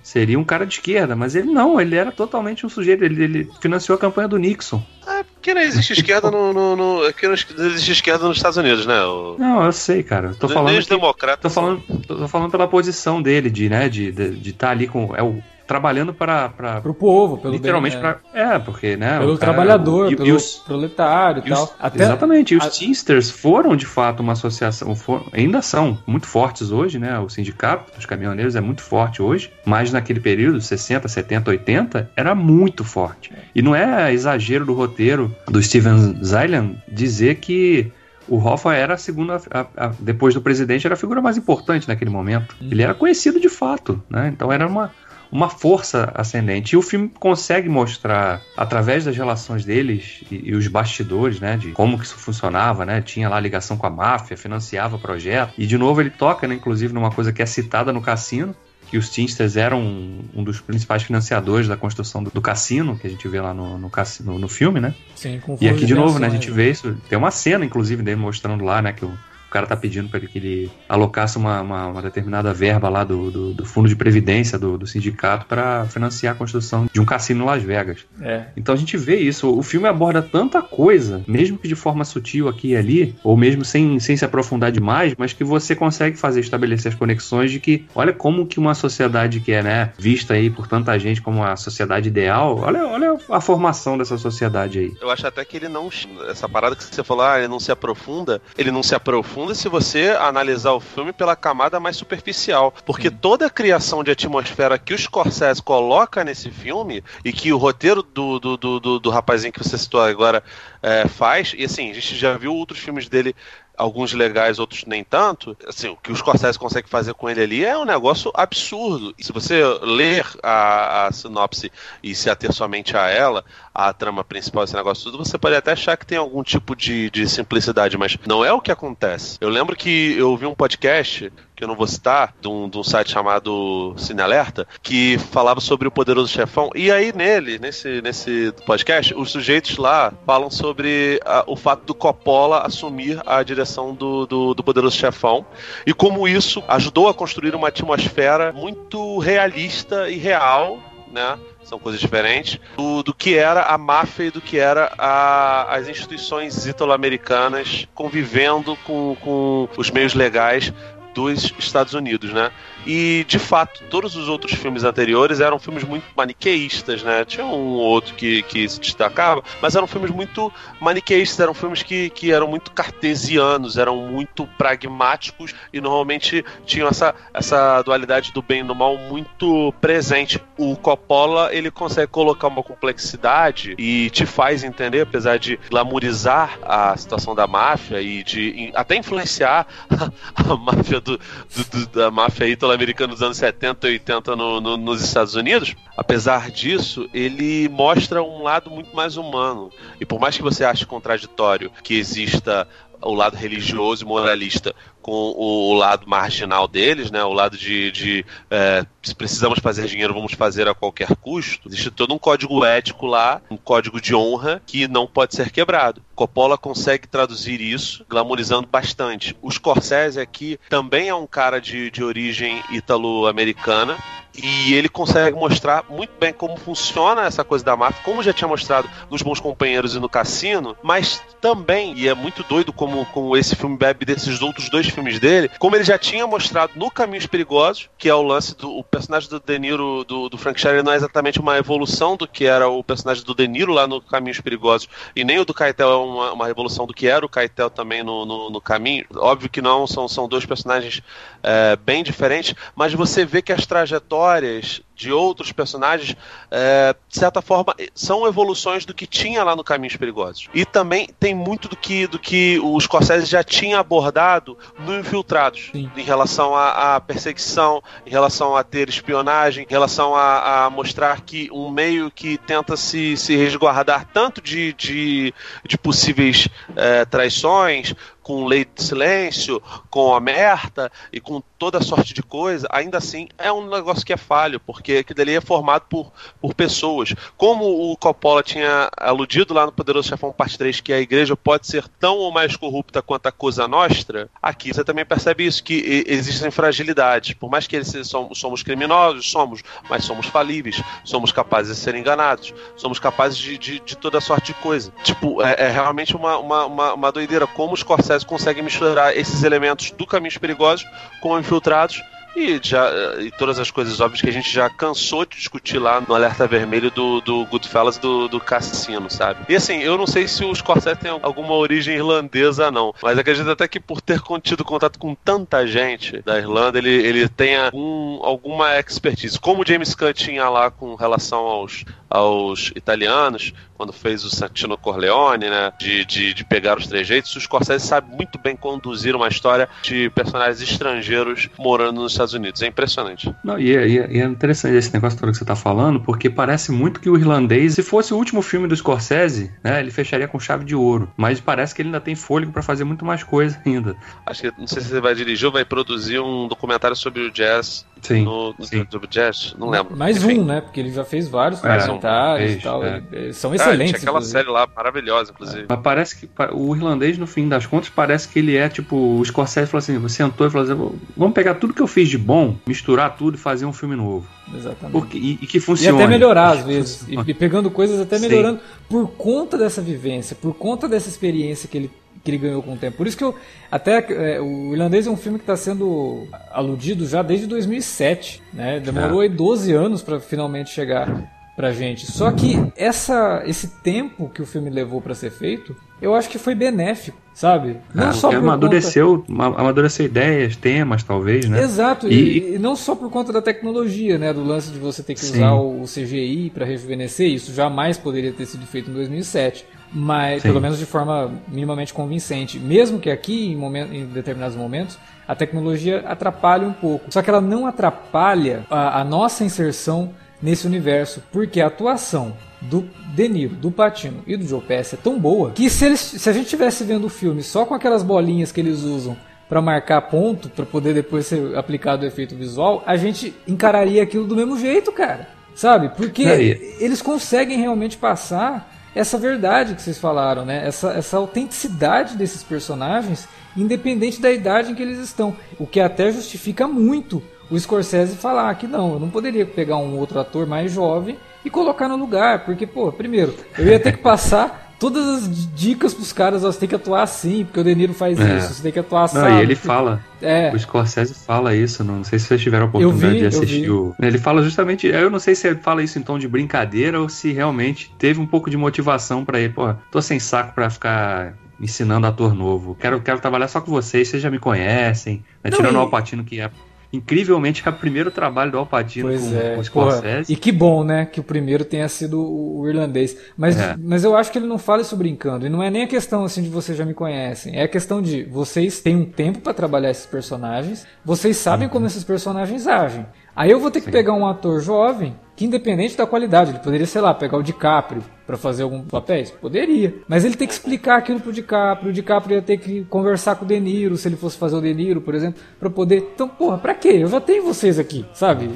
seria um cara de esquerda, mas ele não, ele era totalmente um sujeito, ele, ele financiou a campanha do Nixon. É, Que não existe esquerda no, no, no, que não existe esquerda nos Estados Unidos, né? O... Não, eu sei, cara. Tô falando. Democratas. Tô falando, tô falando pela posição dele de, né, de estar de, de tá ali com. É o trabalhando para para o povo, pelo literalmente para é. é porque né pelo cara, trabalhador, e, pelo e os, proletário e tal. Os, Até, exatamente. E os a... Teamsters foram de fato uma associação, for, ainda são muito fortes hoje, né? O sindicato dos caminhoneiros é muito forte hoje, mas naquele período 60, 70, 80 era muito forte. E não é exagero do roteiro do Steven Zylan dizer que o Hoffa era a segunda, a, a, depois do presidente, era a figura mais importante naquele momento. Hum. Ele era conhecido de fato, né? Então era uma, uma força ascendente. E o filme consegue mostrar, através das relações deles e, e, os bastidores, né, de como que isso funcionava, né? Tinha lá ligação com a máfia, financiava o projeto. E de novo ele toca, né, inclusive numa coisa que é citada no cassino, que os Teamsters eram um, um, dos principais financiadores da construção do, do, cassino, que a gente vê lá no, no, cassino, no filme, né? Sim, com E aqui de novo, né, a gente vê isso. Tem uma cena, inclusive, dele mostrando lá, né, que o, o cara tá pedindo para que ele alocasse uma, uma, uma, determinada verba lá do, do, do fundo de previdência do, do sindicato para financiar a construção de um cassino em Las Vegas. É. Então a gente vê isso. O filme aborda tanta coisa, mesmo que de forma sutil aqui e ali, ou mesmo sem, sem se aprofundar demais, mas que você consegue fazer estabelecer as conexões de que, olha como que uma sociedade que é né, vista aí por tanta gente como a sociedade ideal, olha, olha a formação dessa sociedade aí. Eu acho até que ele não. Essa parada que você falou, ah, ele não se aprofunda, ele não se aprofunda profunda se você analisar o filme pela camada mais superficial. Porque Sim. toda a criação de atmosfera que o Scorsese coloca nesse filme e que o roteiro do, do, do, do, do rapazinho que você citou agora é, faz, e assim, a gente já viu outros filmes dele alguns legais, outros nem tanto. Assim, o que o Scorsese consegue fazer com ele ali é um negócio absurdo. E se você ler a, a sinopse e se ater somente a ela, a trama principal desse negócio tudo, você pode até achar que tem algum tipo de, de simplicidade, mas não é o que acontece. Eu lembro que eu vi um podcast que eu não vou citar, de um, de um site chamado Cine Alerta, que falava sobre o Poderoso Chefão. E aí nele, nesse, nesse podcast, os sujeitos lá falam sobre a, o fato do Coppola assumir a direção do, do, do Poderoso Chefão e como isso ajudou a construir uma atmosfera muito realista e real, né? são coisas diferentes, do, do que era a máfia e do que era a, as instituições italo-americanas convivendo com, com os meios legais dos Estados Unidos, né? E, de fato, todos os outros filmes anteriores eram filmes muito maniqueístas, né? Tinha um ou outro que, que se destacava, mas eram filmes muito maniqueístas, eram filmes que, que eram muito cartesianos, eram muito pragmáticos e normalmente tinham essa, essa dualidade do bem e do mal muito presente. O Coppola, ele consegue colocar uma complexidade e te faz entender, apesar de glamourizar a situação da máfia e de até influenciar a, a máfia do, do, do da máfia italo americano dos anos 70 e 80 no, no, nos Estados Unidos, apesar disso, ele mostra um lado muito mais humano. E por mais que você ache contraditório que exista o lado religioso e moralista com o, o, lado marginal deles, né? O lado de, de é, se precisamos fazer dinheiro, vamos fazer a qualquer custo. Existe todo um código ético lá, um código de honra que não pode ser quebrado. Coppola consegue traduzir isso, glamorizando bastante. O Scorsese aqui também é um cara de, de origem italo-americana, e ele consegue mostrar muito bem como funciona essa coisa da máfia, como já tinha mostrado nos Bons Companheiros e no Cassino, mas também, e é muito doido como, como esse filme bebe desses outros dois filmes dele, como ele já tinha mostrado no Caminhos Perigosos, que é o lance do o personagem do De Niro, do, do Frank Sheeran, não é exatamente uma evolução do que era o personagem do De Niro lá no Caminhos Perigosos, e nem o do Keitel é uma, uma evolução do que era o Keitel também no, no, no Caminho. Óbvio que não, são, são dois personagens é, bem diferentes, mas você vê que as trajetórias de outros personagens, é, de certa forma, são evoluções do que tinha lá no Caminhos Perigosos. E também tem muito do que, do que o Scorsese já tinha abordado no Infiltrados, Sim. em relação à, perseguição, em relação a ter espionagem, em relação a, a, mostrar que um meio que tenta se, se resguardar tanto de, de, de possíveis é, traições, com lei de silêncio, com omerta e com toda sorte de coisa, ainda assim é um negócio que é falho, porque aquilo dali é formado por, por pessoas. Como o Coppola tinha aludido lá no Poderoso Chefão Parte 3 que a igreja pode ser tão ou mais corrupta quanto a Cosa Nostra, aqui você também percebe isso, que existem fragilidades. Por mais que eles somos, somos criminosos, somos, mas somos falíveis, somos capazes de ser enganados, somos capazes de, de, de toda sorte de coisa. Tipo, é, é realmente uma, uma, uma, uma doideira como os Scorsese conseguem misturar esses elementos do Caminhos Perigosos com Infiltrados e, já, e todas as coisas óbvias que a gente já cansou de discutir lá no Alerta Vermelho do, do Goodfellas do, do Cassino, sabe? E assim, eu não sei se os Scorsese têm alguma origem irlandesa, não. Mas acredito até que por ter tido contato com tanta gente da Irlanda, ele, ele tenha um, alguma expertise. Como o James Caan tinha lá com relação aos, aos italianos, quando fez o Santino Corleone, né? De, de, de pegar os trejeitos, o Scorsese sabe muito bem conduzir uma história de personagens estrangeiros morando nos Estados Unidos. É impressionante. Não, e, é, e é interessante esse negócio todo que você está falando, porque parece muito que o irlandês, se fosse o último filme do Scorsese, né, ele fecharia com chave de ouro. Mas parece que ele ainda tem fôlego para fazer muito mais coisa ainda. Acho que não sei se você vai dirigir ou vai produzir um documentário sobre o jazz Sim, no, no sim. sobre jazz, não lembro. Mais Enfim. um, né? Porque ele já fez vários documentários é, e tal. é. Eles são Ah, excelentes. tinha aquela inclusive. série lá maravilhosa, inclusive. Mas parece que o irlandês, no fim das contas, parece que ele é tipo. O Scorsese falou assim: você sentou e falou assim: vamos pegar tudo que eu fiz de bom, misturar tudo e fazer um filme novo. Exatamente. Porque, e, e que E funcione. até melhorar às vezes. E, e pegando coisas até Sim. melhorando por conta dessa vivência, por conta dessa experiência que ele, que ele ganhou com o tempo. Por isso que eu. Até é, o Irlandês é um filme que está sendo aludido já desde 2007. Né? Demorou É. aí 12 anos para finalmente chegar pra gente. Só que essa, esse tempo que o filme levou para ser feito, eu acho que foi benéfico, sabe? Não Ah, só porque por conta... amadureceu, ma- amadureceu ideias, temas, talvez, né? Exato, e, E- não só por conta da tecnologia, né, do lance de você ter que Sim. usar o CGI para rejuvenescer, isso jamais poderia ter sido feito em 2007, mas Sim. pelo menos de forma minimamente convincente. Mesmo que aqui, em, momen- em determinados momentos, a tecnologia atrapalha um pouco. Só que ela não atrapalha a, a nossa inserção nesse universo, porque a atuação do De Niro, do Patino e do Joe Pesci é tão boa que se, eles, se a gente estivesse vendo o filme só com aquelas bolinhas que eles usam para marcar ponto, para poder depois ser aplicado o efeito visual, a gente encararia aquilo do mesmo jeito, cara. Sabe? Porque Não, e- eles conseguem realmente passar essa verdade que vocês falaram, né? Essa, essa autenticidade desses personagens, independente da idade em que eles estão. O que até justifica muito o Scorsese falar que não, eu não poderia pegar um outro ator mais jovem e colocar no lugar, porque, pô, primeiro, eu ia ter que passar todas as dicas pros caras, ó, você tem que atuar assim, porque o De Niro faz É. isso, você tem que atuar assim. Não, e ele fala. É. O Scorsese fala isso, não sei se vocês tiveram a oportunidade vi, de assistir o. Ele fala justamente. Eu não sei se ele fala isso em tom de brincadeira ou se realmente teve um pouco de motivação pra ele. Pô, tô sem saco pra ficar ensinando ator novo. Quero, quero trabalhar só com vocês, vocês já me conhecem. Né? Não, Tirando e- o Alpatino, que é. Incrivelmente é o primeiro trabalho do Alpatino Pois com, é, com o Scorsese. e que bom, né, que o primeiro tenha sido o irlandês. Mas, É. mas eu acho que ele não fala isso brincando. E não é nem a questão assim de vocês já me conhecem. É a questão de vocês têm um tempo pra trabalhar esses personagens, vocês sabem como esses personagens agem. Aí eu vou ter que Uhum. Sim. pegar um ator jovem que, independente da qualidade, ele poderia, sei lá, pegar o DiCaprio pra fazer algum papéis? Poderia. Mas ele tem que explicar aquilo pro DiCaprio. O DiCaprio ia ter que conversar com o De Niro, se ele fosse fazer o De Niro, por exemplo, pra poder. Então, porra, pra quê? Eu já tenho vocês aqui, sabe?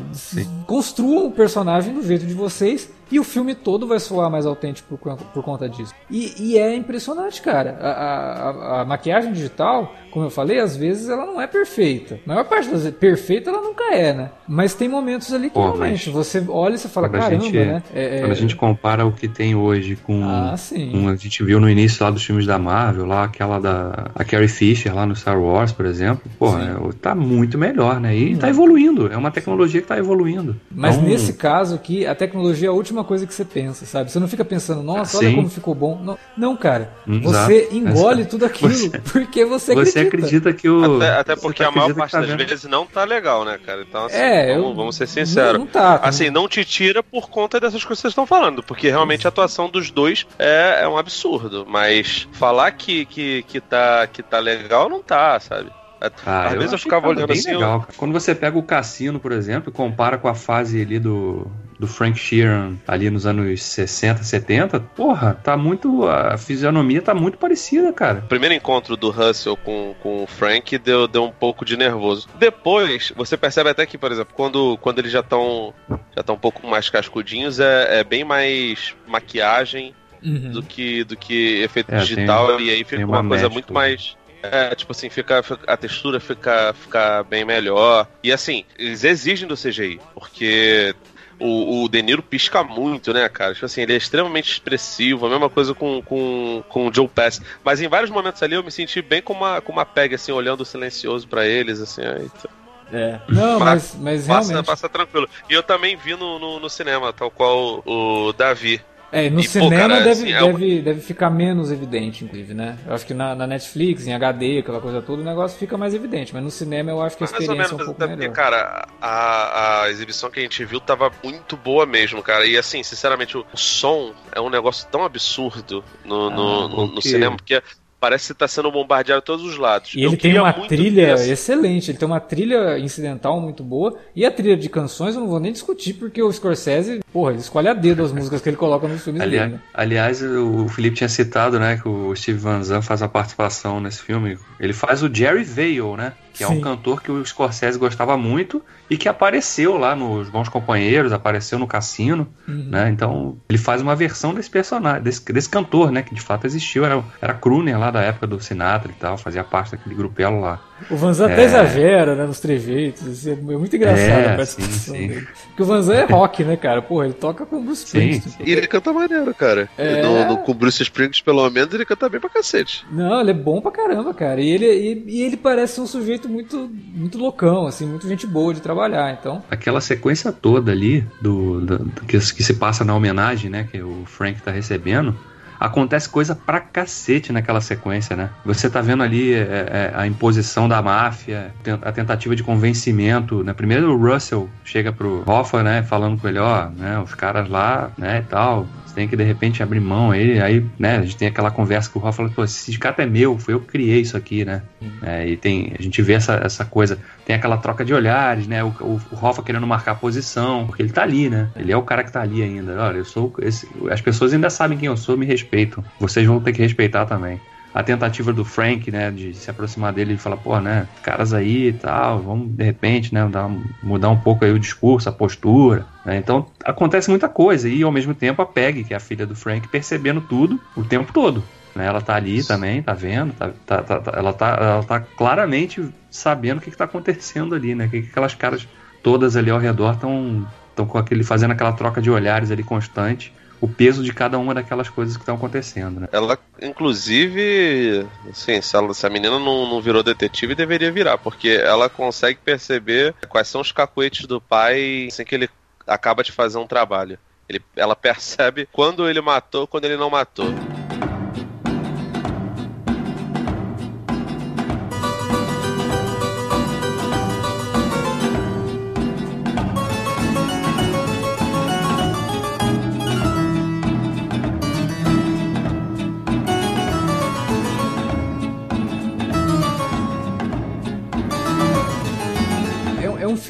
Construam o personagem do jeito de vocês e o filme todo vai soar mais autêntico por, por conta disso. E, e é impressionante, cara. A, a- a- maquiagem digital, como eu falei, às vezes ela não é perfeita. A maior parte das vezes, perfeita ela nunca é, né? Mas tem momentos ali que Pô, realmente você olha e você fala, Quando a caramba, gente- né? É- é- Quando a gente compara o que tem hoje com, Ah, sim. com a gente viu no início lá dos filmes da Marvel, lá aquela da a Carrie Fisher lá no Star Wars, por exemplo, pô, é, tá muito melhor, né? E tá evoluindo, é uma tecnologia que tá evoluindo. Mas Então, nesse caso aqui, a tecnologia é a última coisa que você pensa, sabe? Você não fica pensando, nossa, olha Sim. como ficou bom. Não, não cara. Exato. Você engole Exato. tudo aquilo Você- porque você você acredita. acredita que o Até, até porque a maior acredita parte tá das vendo. vezes não tá legal, né, cara? Então, assim, É, vamos, eu- vamos ser sinceros. Não, não tá. Assim, não te tira por conta dessas coisas que vocês estão falando, porque realmente a atuação dos dois é, é um absurdo. Mas falar que, que, que, tá, que tá legal, não tá, sabe? Ah, Às vezes eu ficava olhando bem assim. eu- legal. cara. Quando você pega o cassino, por exemplo, e compara com a fase ali do, do Frank Sheeran ali nos anos 60, 70, porra, tá muito. A fisionomia tá muito parecida, cara. O primeiro encontro do Russell com, com o Frank deu, deu um pouco de nervoso. Depois, você percebe até que, por exemplo, quando, quando eles já estão já tão um pouco mais cascudinhos, é, é bem mais maquiagem uhum. do, que, do que efeito é, digital, tem, e aí fica uma, uma coisa muito mais é, tipo assim, fica, a textura fica, fica bem melhor. E assim, eles exigem do CGI, porque o, o De Niro pisca muito, né, cara? Tipo assim, ele é extremamente expressivo, a mesma coisa com, com, com o Joe Pass. Mas em vários momentos ali eu me senti bem com uma, com uma peg, assim, olhando silencioso para eles, assim, aí, então. É. Não, mas, mas passa, realmente. Passa tranquilo. E eu também vi no, no, no cinema, tal qual o Davi. É, no e, cinema pô, cara, deve, assim, é deve, é... deve ficar menos evidente, inclusive, né? Eu acho que na, na, Netflix, em HD, aquela coisa toda, o negócio fica mais evidente, mas no cinema eu acho que a experiência é um pouco melhor. Porque, cara, a, a exibição que a gente viu tava muito boa mesmo, cara. E assim, sinceramente, o, som é um negócio tão absurdo no, no, ah, no, no cinema, porque parece que está sendo bombardeado de todos os lados. E eu ele tem uma trilha excelente, ele tem uma trilha incidental muito boa, e a trilha de canções eu não vou nem discutir, porque o Scorsese, porra, ele escolhe a dedo as músicas que ele coloca nos filmes Ali, dele. Né? Aliás, o Felipe tinha citado, né, que o Steve Van Zandt faz a participação nesse filme. Ele faz o Jerry Vale, né? Que é um cantor que o Scorsese gostava muito e que apareceu lá nos Bons Companheiros, apareceu no Cassino, uhum. né? Então ele faz uma versão desse personagem, desse, desse cantor, né? Que de fato existiu, era, era crooner lá da época do Sinatra e tal, fazia parte daquele grupelo lá. O Vanzan é... até exagera, né, nos trejeitos, assim, é muito engraçado é, a participação sim, sim. dele. Porque o Vanzan é rock, né, cara? Porra, ele toca com o Bruce Springsteen. E ele canta maneiro, cara. É... No, no, com o Bruce Springsteen, pelo menos, ele canta bem pra cacete. Não, ele é bom pra caramba, cara. E ele, e, e ele parece um sujeito muito, muito loucão, assim, muito gente boa de trabalhar, então... Aquela sequência toda ali, do, do, do que, que se passa na homenagem, né, que o Frank tá recebendo acontece coisa pra cacete naquela sequência, né? Você tá vendo ali é, é, a imposição da máfia, a tentativa de convencimento, né? Primeiro o Russell chega pro Hoffa, né? Falando com ele, ó, né? Os caras lá, né, e tal, tem que de repente abrir mão aí, aí, né, a gente tem aquela conversa com o Rafa, fala, pô, esse sindicato é meu, foi eu que criei isso aqui, né? É, e tem, a gente vê essa, essa coisa, tem aquela troca de olhares, né? O, o, o Rafa querendo marcar a posição, porque ele tá ali, né? Ele é o cara que tá ali ainda. Olha, eu sou esse, as pessoas ainda sabem quem eu sou, me respeitam. Vocês vão ter que respeitar também a tentativa do Frank, né, de se aproximar dele e falar, pô, né, caras aí e tal, vamos de repente, né, dar, mudar um pouco aí o discurso, a postura, né? Então acontece muita coisa e ao mesmo tempo a Peg, que é a filha do Frank, percebendo tudo o tempo todo. Né? Ela tá ali também, tá vendo, tá, tá, tá, tá ela, tá, ela tá claramente sabendo o que, que tá acontecendo ali, né, que, que aquelas caras todas ali ao redor estão estão com aquele fazendo aquela troca de olhares ali constante o peso de cada uma daquelas coisas que estão acontecendo, né? Ela, inclusive, assim, se, ela, se a menina não, não virou detetive, deveria virar, porque ela consegue perceber quais são os cacuetes do pai sem que ele acaba de fazer um trabalho. Ele, ela percebe quando ele matou, quando ele não matou.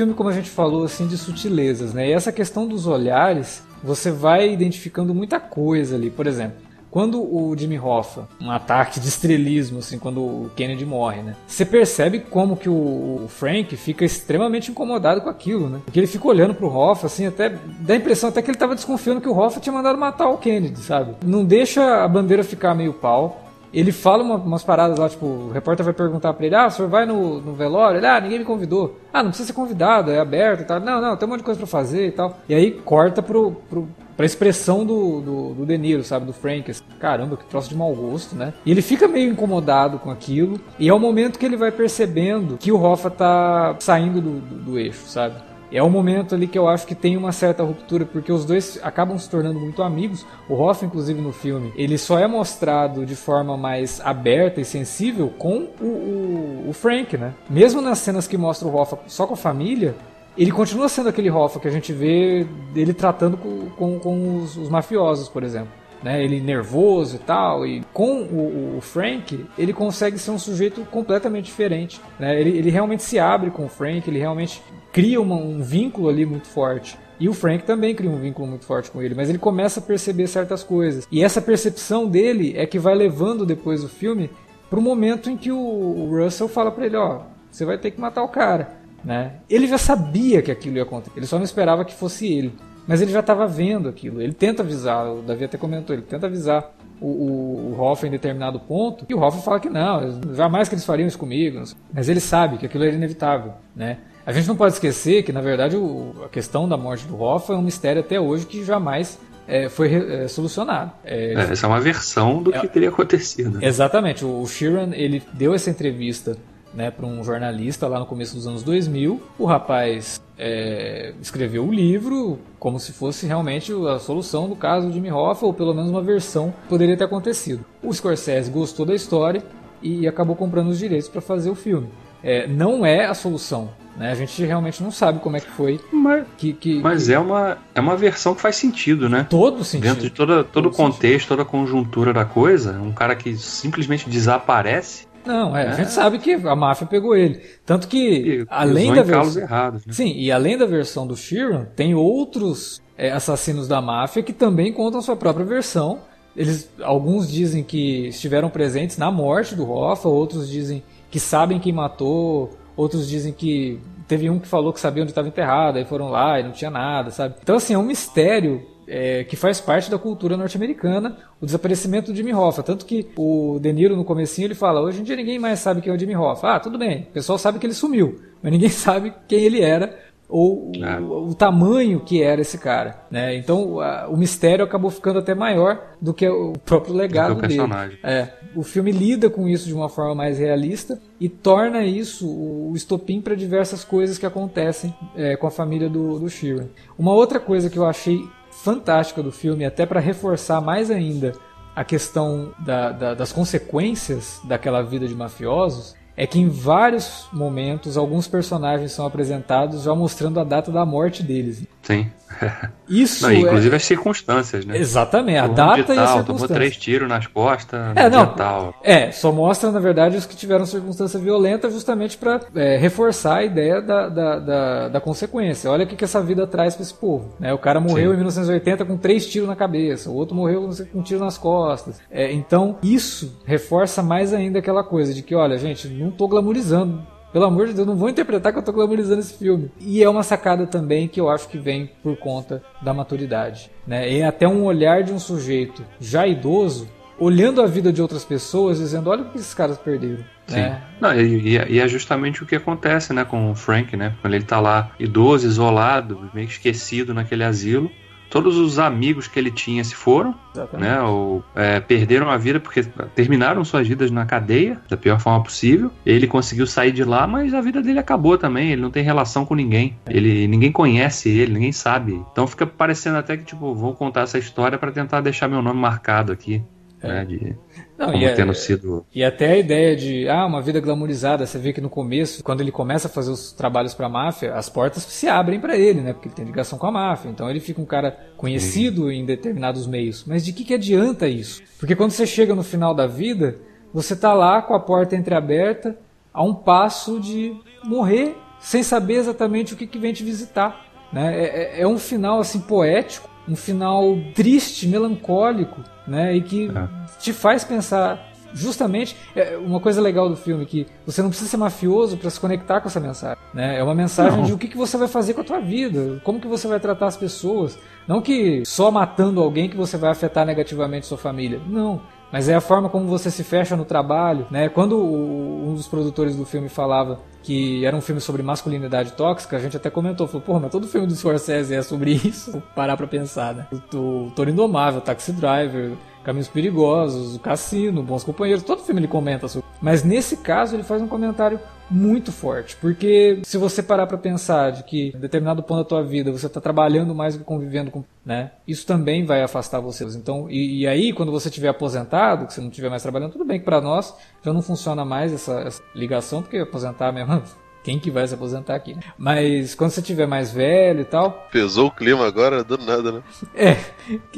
Filme, como a gente falou, assim, de sutilezas, né? E essa questão dos olhares, você vai identificando muita coisa ali. Por exemplo, quando o Jimmy Hoffa, um ataque de estrelismo, assim, quando o Kennedy morre, né? Você percebe como que o Frank fica extremamente incomodado com aquilo, né? Porque ele fica olhando pro Hoffa, assim, até dá a impressão até que ele tava desconfiando que o Hoffa tinha mandado matar o Kennedy, sabe? Não deixa a bandeira ficar meio pau ele fala uma, umas paradas lá, tipo, o repórter vai perguntar pra ele, ah, o senhor vai no, no velório? Ele, ah, ninguém me convidou. Ah, não precisa ser convidado, é aberto e tal. Não, não, tem um monte de coisa pra fazer e tal. E aí corta pro, pro, pra expressão do, do, do De Niro, sabe, do Frank. Assim, Caramba, que troço de mau gosto, né? E ele fica meio incomodado com aquilo. E é o momento que ele vai percebendo que o Hoffa tá saindo do, do, do eixo, sabe? É o momento ali que eu acho que tem uma certa ruptura, porque os dois acabam se tornando muito amigos. O Hoff, inclusive, no filme, ele só é mostrado de forma mais aberta e sensível com o, o, o Frank, né? Mesmo nas cenas que mostra o Hoff só com a família, ele continua sendo aquele Hoffa que a gente vê dele tratando com, com, com os, os, mafiosos, por exemplo. Né? Ele nervoso e tal. E com o, o, Frank, ele consegue ser um sujeito completamente diferente. Né? Ele, ele realmente se abre com o Frank, ele realmente cria uma, um vínculo ali muito forte. E o Frank também cria um vínculo muito forte com ele, mas ele começa a perceber certas coisas. E essa percepção dele é que vai levando depois o filme pro momento em que o Russell fala para ele, ó, você vai ter que matar o cara, né? Ele já sabia que aquilo ia acontecer, ele só não esperava que fosse ele. Mas ele já estava vendo aquilo. Ele tenta avisar, o Davi até comentou, ele tenta avisar o, o, o em determinado ponto, e o Hoff fala que não, jamais que eles fariam isso comigo. Mas ele sabe que aquilo era inevitável, né? A gente não pode esquecer que, na verdade, o, a questão da morte do Hoff é um mistério até hoje que jamais é, foi é, solucionado. É, é, essa é uma versão do que teria acontecido. Exatamente. O, o Sheeran ele deu essa entrevista né, para um jornalista lá no começo dos anos 2000. O rapaz é, escreveu o livro como se fosse realmente a solução do caso de Jimmy Hoffa, ou pelo menos uma versão que poderia ter acontecido. O Scorsese gostou da história e acabou comprando os direitos para fazer o filme. É, não é a solução, né? A gente realmente não sabe como é que foi. Mas, que, que, mas que... é, uma, é uma versão que faz sentido, né? Todo sentido. Dentro de toda, todo, o contexto, toda a conjuntura da coisa, um cara que simplesmente desaparece. Não, é, é, a gente sabe que a máfia pegou ele. Tanto que, e, além da versão. Errados, né? Sim, e além da versão do Sheeran, tem outros é, assassinos da máfia que também contam sua própria versão. Eles, alguns dizem que estiveram presentes na morte do Hoffa, outros dizem que sabem quem matou, Outros dizem que teve um que falou que sabia onde estava enterrado, aí foram lá e não tinha nada, sabe? Então, assim, é um mistério é, que faz parte da cultura norte-americana, o desaparecimento do Jimmy Hoffa. Tanto que o De Niro, no comecinho, ele fala, hoje em dia ninguém mais sabe quem é o Jimmy Hoffa. Ah, tudo bem, o pessoal sabe que ele sumiu, mas ninguém sabe quem ele era ou ah. o, o, tamanho que era esse cara, né? Então a, o mistério acabou ficando até maior do que o próprio legado dele. É, o filme lida com isso de uma forma mais realista e torna isso o, o estopim para diversas coisas que acontecem é, com a família do, do Sheeran. Uma outra coisa que eu achei fantástica do filme, até para reforçar mais ainda a questão da, da, das consequências daquela vida de mafiosos, é que em vários momentos alguns personagens são apresentados já mostrando a data da morte deles. Sim. Isso não, inclusive é... as circunstâncias, né? Exatamente, a data tal, e as circunstâncias. Tomou três tiros nas costas. É, não. Tal. É, só mostra na verdade os que tiveram circunstância violenta justamente para é, reforçar a ideia da, da, da, da, consequência. Olha o que, que essa vida traz para esse povo. Né? O cara morreu Sim. em 1980 com três tiros na cabeça, o outro morreu com um tiro nas costas. É, então isso reforça mais ainda aquela coisa de que, olha, gente, não tô glamorizando pelo amor de Deus, não vou interpretar que eu tô glamorizando esse filme. E é uma sacada também que eu acho que vem por conta da maturidade. Né? É até um olhar de um sujeito já idoso olhando a vida de outras pessoas dizendo olha o que esses caras perderam. Sim. Né? Não, e, e, é justamente o que acontece né, com o Frank, né? Quando ele tá lá idoso, isolado, meio esquecido naquele asilo todos os amigos que ele tinha se foram, Exatamente. né? Ou é, perderam a vida porque terminaram suas vidas na cadeia da pior forma possível. Ele conseguiu sair de lá, mas a vida dele acabou também. Ele não tem relação com ninguém. Ele ninguém conhece ele, ninguém sabe. Então fica parecendo até que tipo vou contar essa história para tentar deixar meu nome marcado aqui, é. né? De não, como e tendo é, sido. E até a ideia de, ah, uma vida glamorizada. Você vê que no começo, quando ele começa a fazer os trabalhos para a máfia, as portas se abrem para ele, né? Porque ele tem ligação com a máfia. Então ele fica um cara conhecido em determinados meios. Mas de que, que adianta isso? Porque quando você chega no final da vida, você tá lá com a porta entreaberta, a um passo de morrer, sem saber exatamente o que, que vem te visitar. Né? É, é, é um final assim poético, um final triste, melancólico, né? E que é. te faz pensar justamente é uma coisa legal do filme que você não precisa ser mafioso para se conectar com essa mensagem, né? É uma mensagem não. de o que, que você vai fazer com a tua vida, como que você vai tratar as pessoas, não que só matando alguém que você vai afetar negativamente sua família, não. Mas é a forma como você se fecha no trabalho, né? Quando o, um dos produtores do filme falava que era um filme sobre masculinidade tóxica, a gente até comentou, falou, porra, mas todo filme do Scorsese é sobre isso, parar pra pensar, né? O, Toro Indomável, Taxi Driver, Caminhos Perigosos, O Cassino, Bons Companheiros, todo filme ele comenta sobre. Mas nesse caso ele faz um comentário muito forte, porque se você parar para pensar de que em determinado ponto da tua vida você está trabalhando mais do que convivendo com, né? Isso também vai afastar você. Então, e, e aí quando você estiver aposentado, que você não estiver mais trabalhando, tudo bem que para nós já não funciona mais essa, essa ligação, porque aposentar mesmo quem que vai se aposentar aqui. Mas quando você tiver mais velho e tal. Pesou o clima agora do nada, né? É.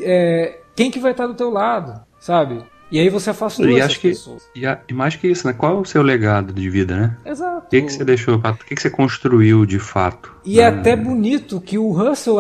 é quem que vai estar do teu lado, sabe? E aí você afastou e acho que, pessoas. E, a, e, mais que isso, né? Qual é o seu legado de vida, né? Exato. O que, que você deixou, o que, que você construiu de fato? E é até bonito que o Russell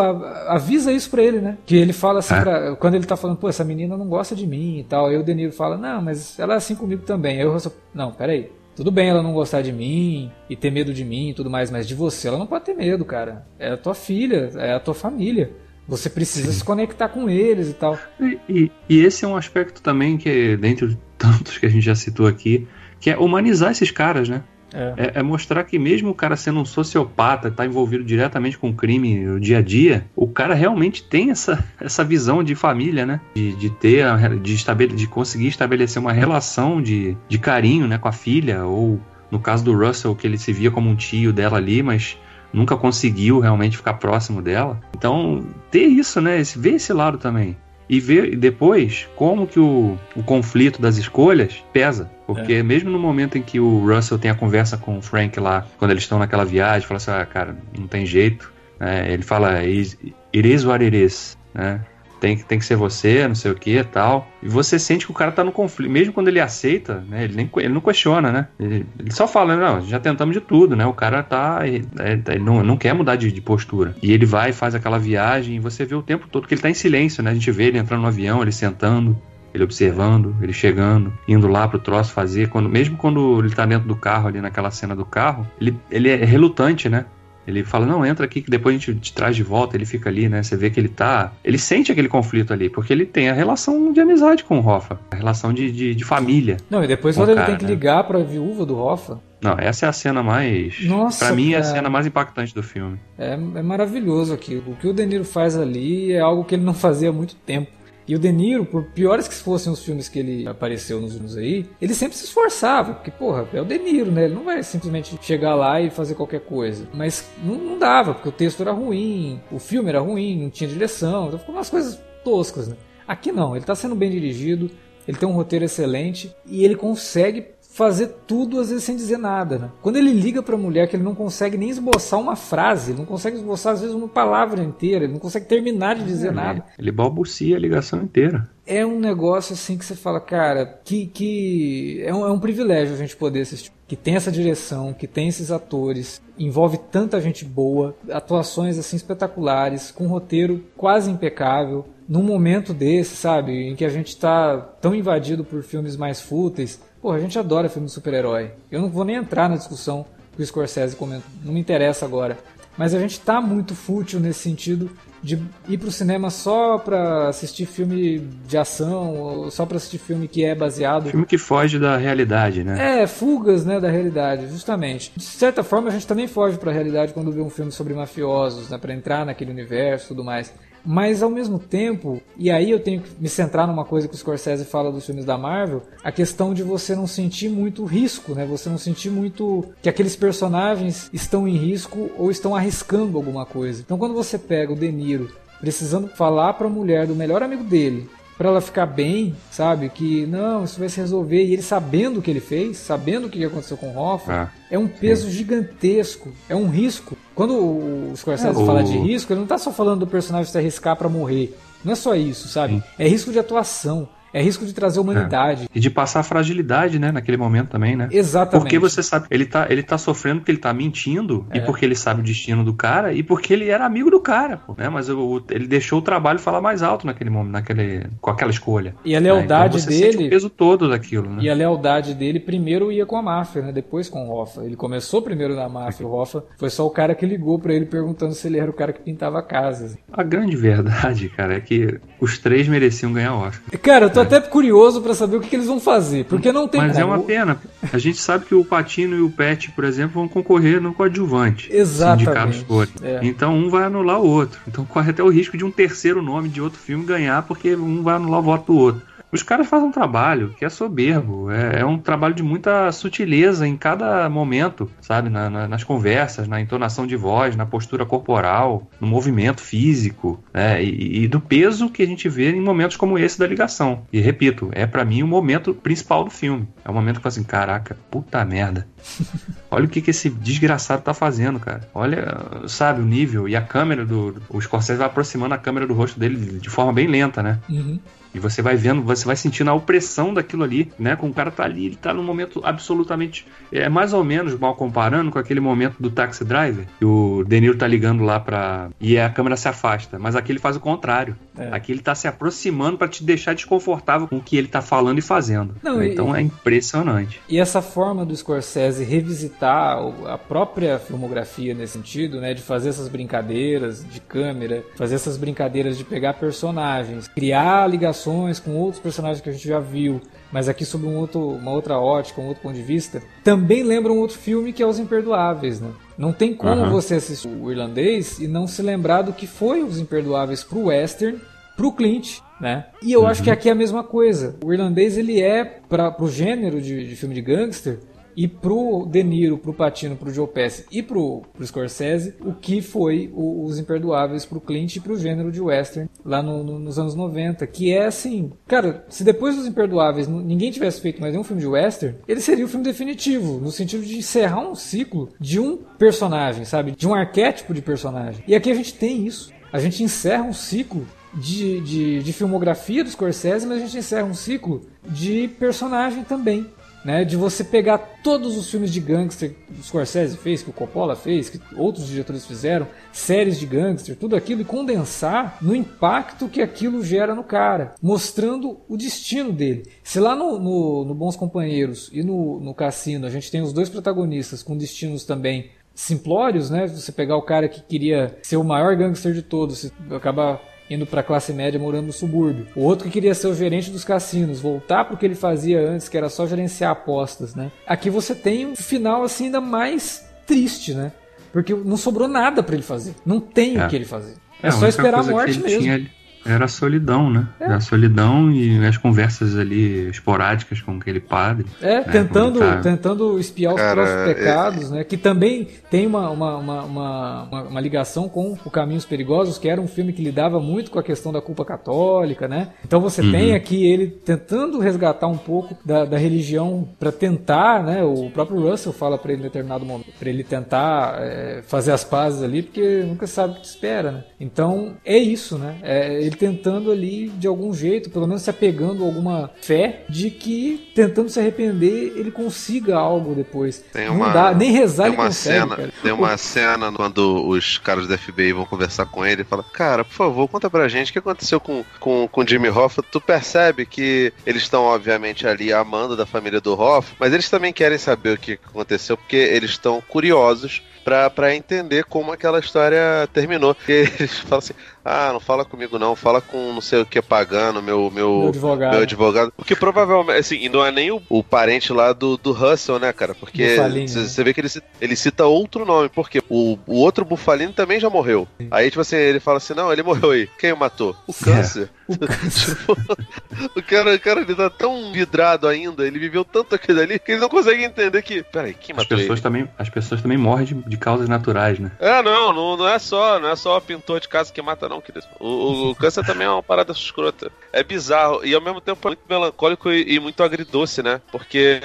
avisa isso pra ele, né? Que ele fala assim, é. pra, quando ele tá falando, pô, essa menina não gosta de mim e tal. Aí o Deniro fala, não, mas ela é assim comigo também. Aí o Russell, não, peraí. Tudo bem ela não gostar de mim e ter medo de mim e tudo mais, mas de você ela não pode ter medo, cara. É a tua filha, é a tua família. Você precisa Sim. se conectar com eles e tal. E, e, e, esse é um aspecto também que, dentre tantos que a gente já citou aqui, que é humanizar esses caras, né? É. É, é. mostrar que mesmo o cara sendo um sociopata, tá envolvido diretamente com o crime no dia a dia, o cara realmente tem essa, essa visão de família, né? De, de ter, de, estabele, de conseguir estabelecer uma relação de, de carinho né, com a filha, ou no caso do Russell, que ele se via como um tio dela ali, mas nunca conseguiu realmente ficar próximo dela. Então, ter isso, né? Esse, ver esse lado também. E ver depois como que o, o conflito das escolhas pesa. Porque é. mesmo no momento em que o Russell tem a conversa com o Frank lá, quando eles estão naquela viagem, fala assim, ah, cara, não tem jeito. É, ele fala, it is what it is. Né? Tem, tem que ser você, não sei o que tal. E você sente que o cara tá no conflito. Mesmo quando ele aceita, né? Ele, nem, ele não questiona, né? Ele, ele só fala, não, já tentamos de tudo, né? O cara tá. Ele, ele não, não quer mudar de, de, postura. E ele vai, faz aquela viagem e você vê o tempo todo que ele tá em silêncio, né? A gente vê ele entrando no avião, ele sentando. Ele observando, ele chegando, indo lá pro troço fazer. Quando, mesmo quando ele tá dentro do carro, ali naquela cena do carro, ele, ele é relutante, né? Ele fala, não, entra aqui que depois a gente te traz de volta, ele fica ali, né? Você vê que ele tá. Ele sente aquele conflito ali, porque ele tem a relação de amizade com o Hoffa, a relação de, de, de família. Não, e depois quando ele tem que né? ligar pra viúva do Hoffa. Não, essa é a cena mais. Nossa. Pra mim, cara. é a cena mais impactante do filme. É, é maravilhoso aquilo. O que o De Niro faz ali é algo que ele não fazia há muito tempo. E o De Niro, por piores que fossem os filmes que ele apareceu nos filmes aí, ele sempre se esforçava, porque, porra, é o De Niro, né? Ele não vai simplesmente chegar lá e fazer qualquer coisa. Mas não, não dava, porque o texto era ruim, o filme era ruim, não tinha direção, então ficou umas coisas toscas, né? Aqui não, ele tá sendo bem dirigido, ele tem um roteiro excelente e ele consegue fazer tudo às vezes sem dizer nada. Né? Quando ele liga para a mulher que ele não consegue nem esboçar uma frase, ele não consegue esboçar às vezes uma palavra inteira, ele não consegue terminar de dizer é, nada. Ele balbucia a ligação inteira. É um negócio assim que você fala, cara, que, que é, um, é um privilégio a gente poder assistir. Que tem essa direção, que tem esses atores, envolve tanta gente boa, atuações assim espetaculares, com um roteiro quase impecável num momento desse, sabe, em que a gente está tão invadido por filmes mais fúteis, Pô, a gente adora filme de super-herói. Eu não vou nem entrar na discussão que o Scorsese comenta, não me interessa agora. Mas a gente tá muito fútil nesse sentido de ir pro cinema só pra assistir filme de ação, ou só pra assistir filme que é baseado. Filme que foge da realidade, né? É, fugas, né, da realidade, justamente. De certa forma, a gente também foge pra realidade quando vê um filme sobre mafiosos, né, pra entrar naquele universo e tudo mais. Mas ao mesmo tempo, e aí eu tenho que me centrar numa coisa que o Scorsese fala dos filmes da Marvel, a questão de você não sentir muito risco, né? Você não sentir muito que aqueles personagens estão em risco ou estão arriscando alguma coisa. Então quando você pega o De Niro precisando falar para a mulher do melhor amigo dele para ela ficar bem, sabe? Que não, isso vai se resolver. E ele sabendo o que ele fez, sabendo o que aconteceu com o Hoffa, ah, é um peso sim. gigantesco, é um risco. Quando o Scorsese é, fala o... de risco, ele não tá só falando do personagem se arriscar para morrer. Não é só isso, sabe? Sim. É risco de atuação. É risco de trazer humanidade. É. E de passar fragilidade, né, naquele momento também, né? Exatamente. Porque você sabe, ele tá, ele tá sofrendo porque ele tá mentindo, é. e porque ele sabe o destino do cara, e porque ele era amigo do cara, pô, né? Mas o, ele deixou o trabalho falar mais alto naquele momento, naquele, com aquela escolha. E a lealdade né? então dele. o peso todo daquilo, né? E a lealdade dele primeiro ia com a máfia, né? Depois com o Hoffa. Ele começou primeiro na máfia, o Hoffa foi só o cara que ligou para ele perguntando se ele era o cara que pintava casas. A grande verdade, cara, é que os três mereciam ganhar Oscar. Cara, eu tô é. Até curioso para saber o que, que, eles vão fazer, porque não tem Mas é como. é uma pena. A gente sabe que o Patino e o Pet, por exemplo, vão concorrer no coadjuvante. Exatamente. É. Então um vai anular o outro. Então corre até o risco de um terceiro nome de outro filme ganhar, porque um vai anular o voto do outro. Os caras fazem um trabalho que é soberbo, é, é um trabalho de muita sutileza em cada momento, sabe? Na, na, nas conversas, na entonação de voz, na postura corporal, no movimento físico, né? E, e, do peso que a gente vê em momentos como esse da ligação. E repito, é para mim o momento principal do filme. É o momento que fala assim: caraca, puta merda. Olha o que, que esse desgraçado tá fazendo, cara. Olha, sabe, o nível e a câmera do. O Scorsese vai aproximando a câmera do rosto dele de forma bem lenta, né? Uhum. E você vai vendo, você vai sentindo a opressão daquilo ali, né? Com o cara tá ali, ele tá num momento absolutamente. É mais ou menos mal comparando com aquele momento do Taxi Driver, que o Deniro tá ligando lá pra. E a câmera se afasta. Mas aqui ele faz o contrário. É. Aqui ele tá se aproximando para te deixar desconfortável com o que ele tá falando e fazendo. Não, então e, é impressionante. E essa forma do Scorsese revisitar a própria filmografia nesse sentido, né? De fazer essas brincadeiras de câmera, fazer essas brincadeiras de pegar personagens, criar ligações com outros personagens que a gente já viu, mas aqui sob um outro, uma outra ótica, um outro ponto de vista, também lembra um outro filme que é Os Imperdoáveis, né? Não tem como uhum. você assistir o irlandês e não se lembrar do que foi Os Imperdoáveis pro western, pro Clint, né? E eu uhum. acho que aqui é a mesma coisa. O irlandês ele é para pro gênero de, de filme de gangster e pro De Niro, pro Patino, pro Joe Pesci e pro, pro Scorsese, o que foi o, Os Imperdoáveis pro Clint e pro gênero de western lá no, no, nos anos 90, que é assim, cara, se depois dos Imperdoáveis ninguém tivesse feito mais nenhum filme de western, ele seria o filme definitivo, no sentido de encerrar um ciclo de um personagem, sabe? De um arquétipo de personagem. E aqui a gente tem isso. A gente encerra um ciclo de, de, de, filmografia do Scorsese, mas a gente encerra um ciclo de personagem também né, de você pegar todos os filmes de gangster que o Scorsese fez, que o Coppola fez, que outros diretores fizeram, séries de gangster, tudo aquilo e condensar no impacto que aquilo gera no cara, mostrando o destino dele. Se lá no, no, no Bons Companheiros e no, no Cassino a gente tem os dois protagonistas com destinos também simplórios, né? Você pegar o cara que queria ser o maior gangster de todos, acabar indo para a classe média morando no subúrbio. O outro que queria ser o gerente dos cassinos, voltar para o que ele fazia antes, que era só gerenciar apostas, né? Aqui você tem um final assim ainda mais triste, né? Porque não sobrou nada para ele fazer. Não tem é. o que ele fazer. É, é só esperar a morte mesmo. Tinha, era a solidão, né? É. Era a solidão e as conversas ali esporádicas com aquele padre. É, né? tentando, tá... tentando espiar os Cara, próprios é- pecados, é... né? Que também tem uma, uma, uma, uma, uma ligação com o Caminhos Perigosos, que era um filme que lidava muito com a questão da culpa católica, né? Então você uhum. tem aqui ele tentando resgatar um pouco da, da religião para tentar, né? O próprio Russell fala para ele em determinado momento, para ele tentar é, fazer as pazes ali, porque nunca sabe o que espera, né? Então é isso, né? É, ele tentando ali, de algum jeito, pelo menos se apegando a alguma fé de que, tentando se arrepender, ele consiga algo depois. Tem uma, Não dá, nem rezar tem ele uma consegue, cena, cara. Tem uma cena quando os caras da FBI vão conversar com ele e fala, cara, por favor, conta pra gente o que aconteceu com, com, com Jimmy Hoffa. Tu percebe que eles estão, obviamente, ali amando da família do Hoff, mas eles também querem saber o que aconteceu, porque eles estão curiosos para entender como aquela história terminou. E eles falam assim: ah, não fala comigo não, fala com não sei o que pagando, meu, meu, meu advogado. Meu advogado. Porque provavelmente, assim, não é nem o, o parente lá do, do Russell, né, cara? Porque você vê que ele, ele cita outro nome, porque o, o outro Bufalino também já morreu. Sim. Aí, tipo assim, ele fala assim: não, ele morreu aí. Quem o matou? O câncer. É. O, o, cara, o cara ele tá tão vidrado ainda, ele viveu tanto aquilo ali que ele não consegue entender que. Peraí, quem as matou pessoas ele? Também, as pessoas também morrem de, de causas naturais, né? É, não, não, não é só, não é só pintor de casa que mata, não, querido. O, o, câncer também é uma parada escrota. É bizarro e ao mesmo tempo é muito melancólico e, e muito agridoce, né? Porque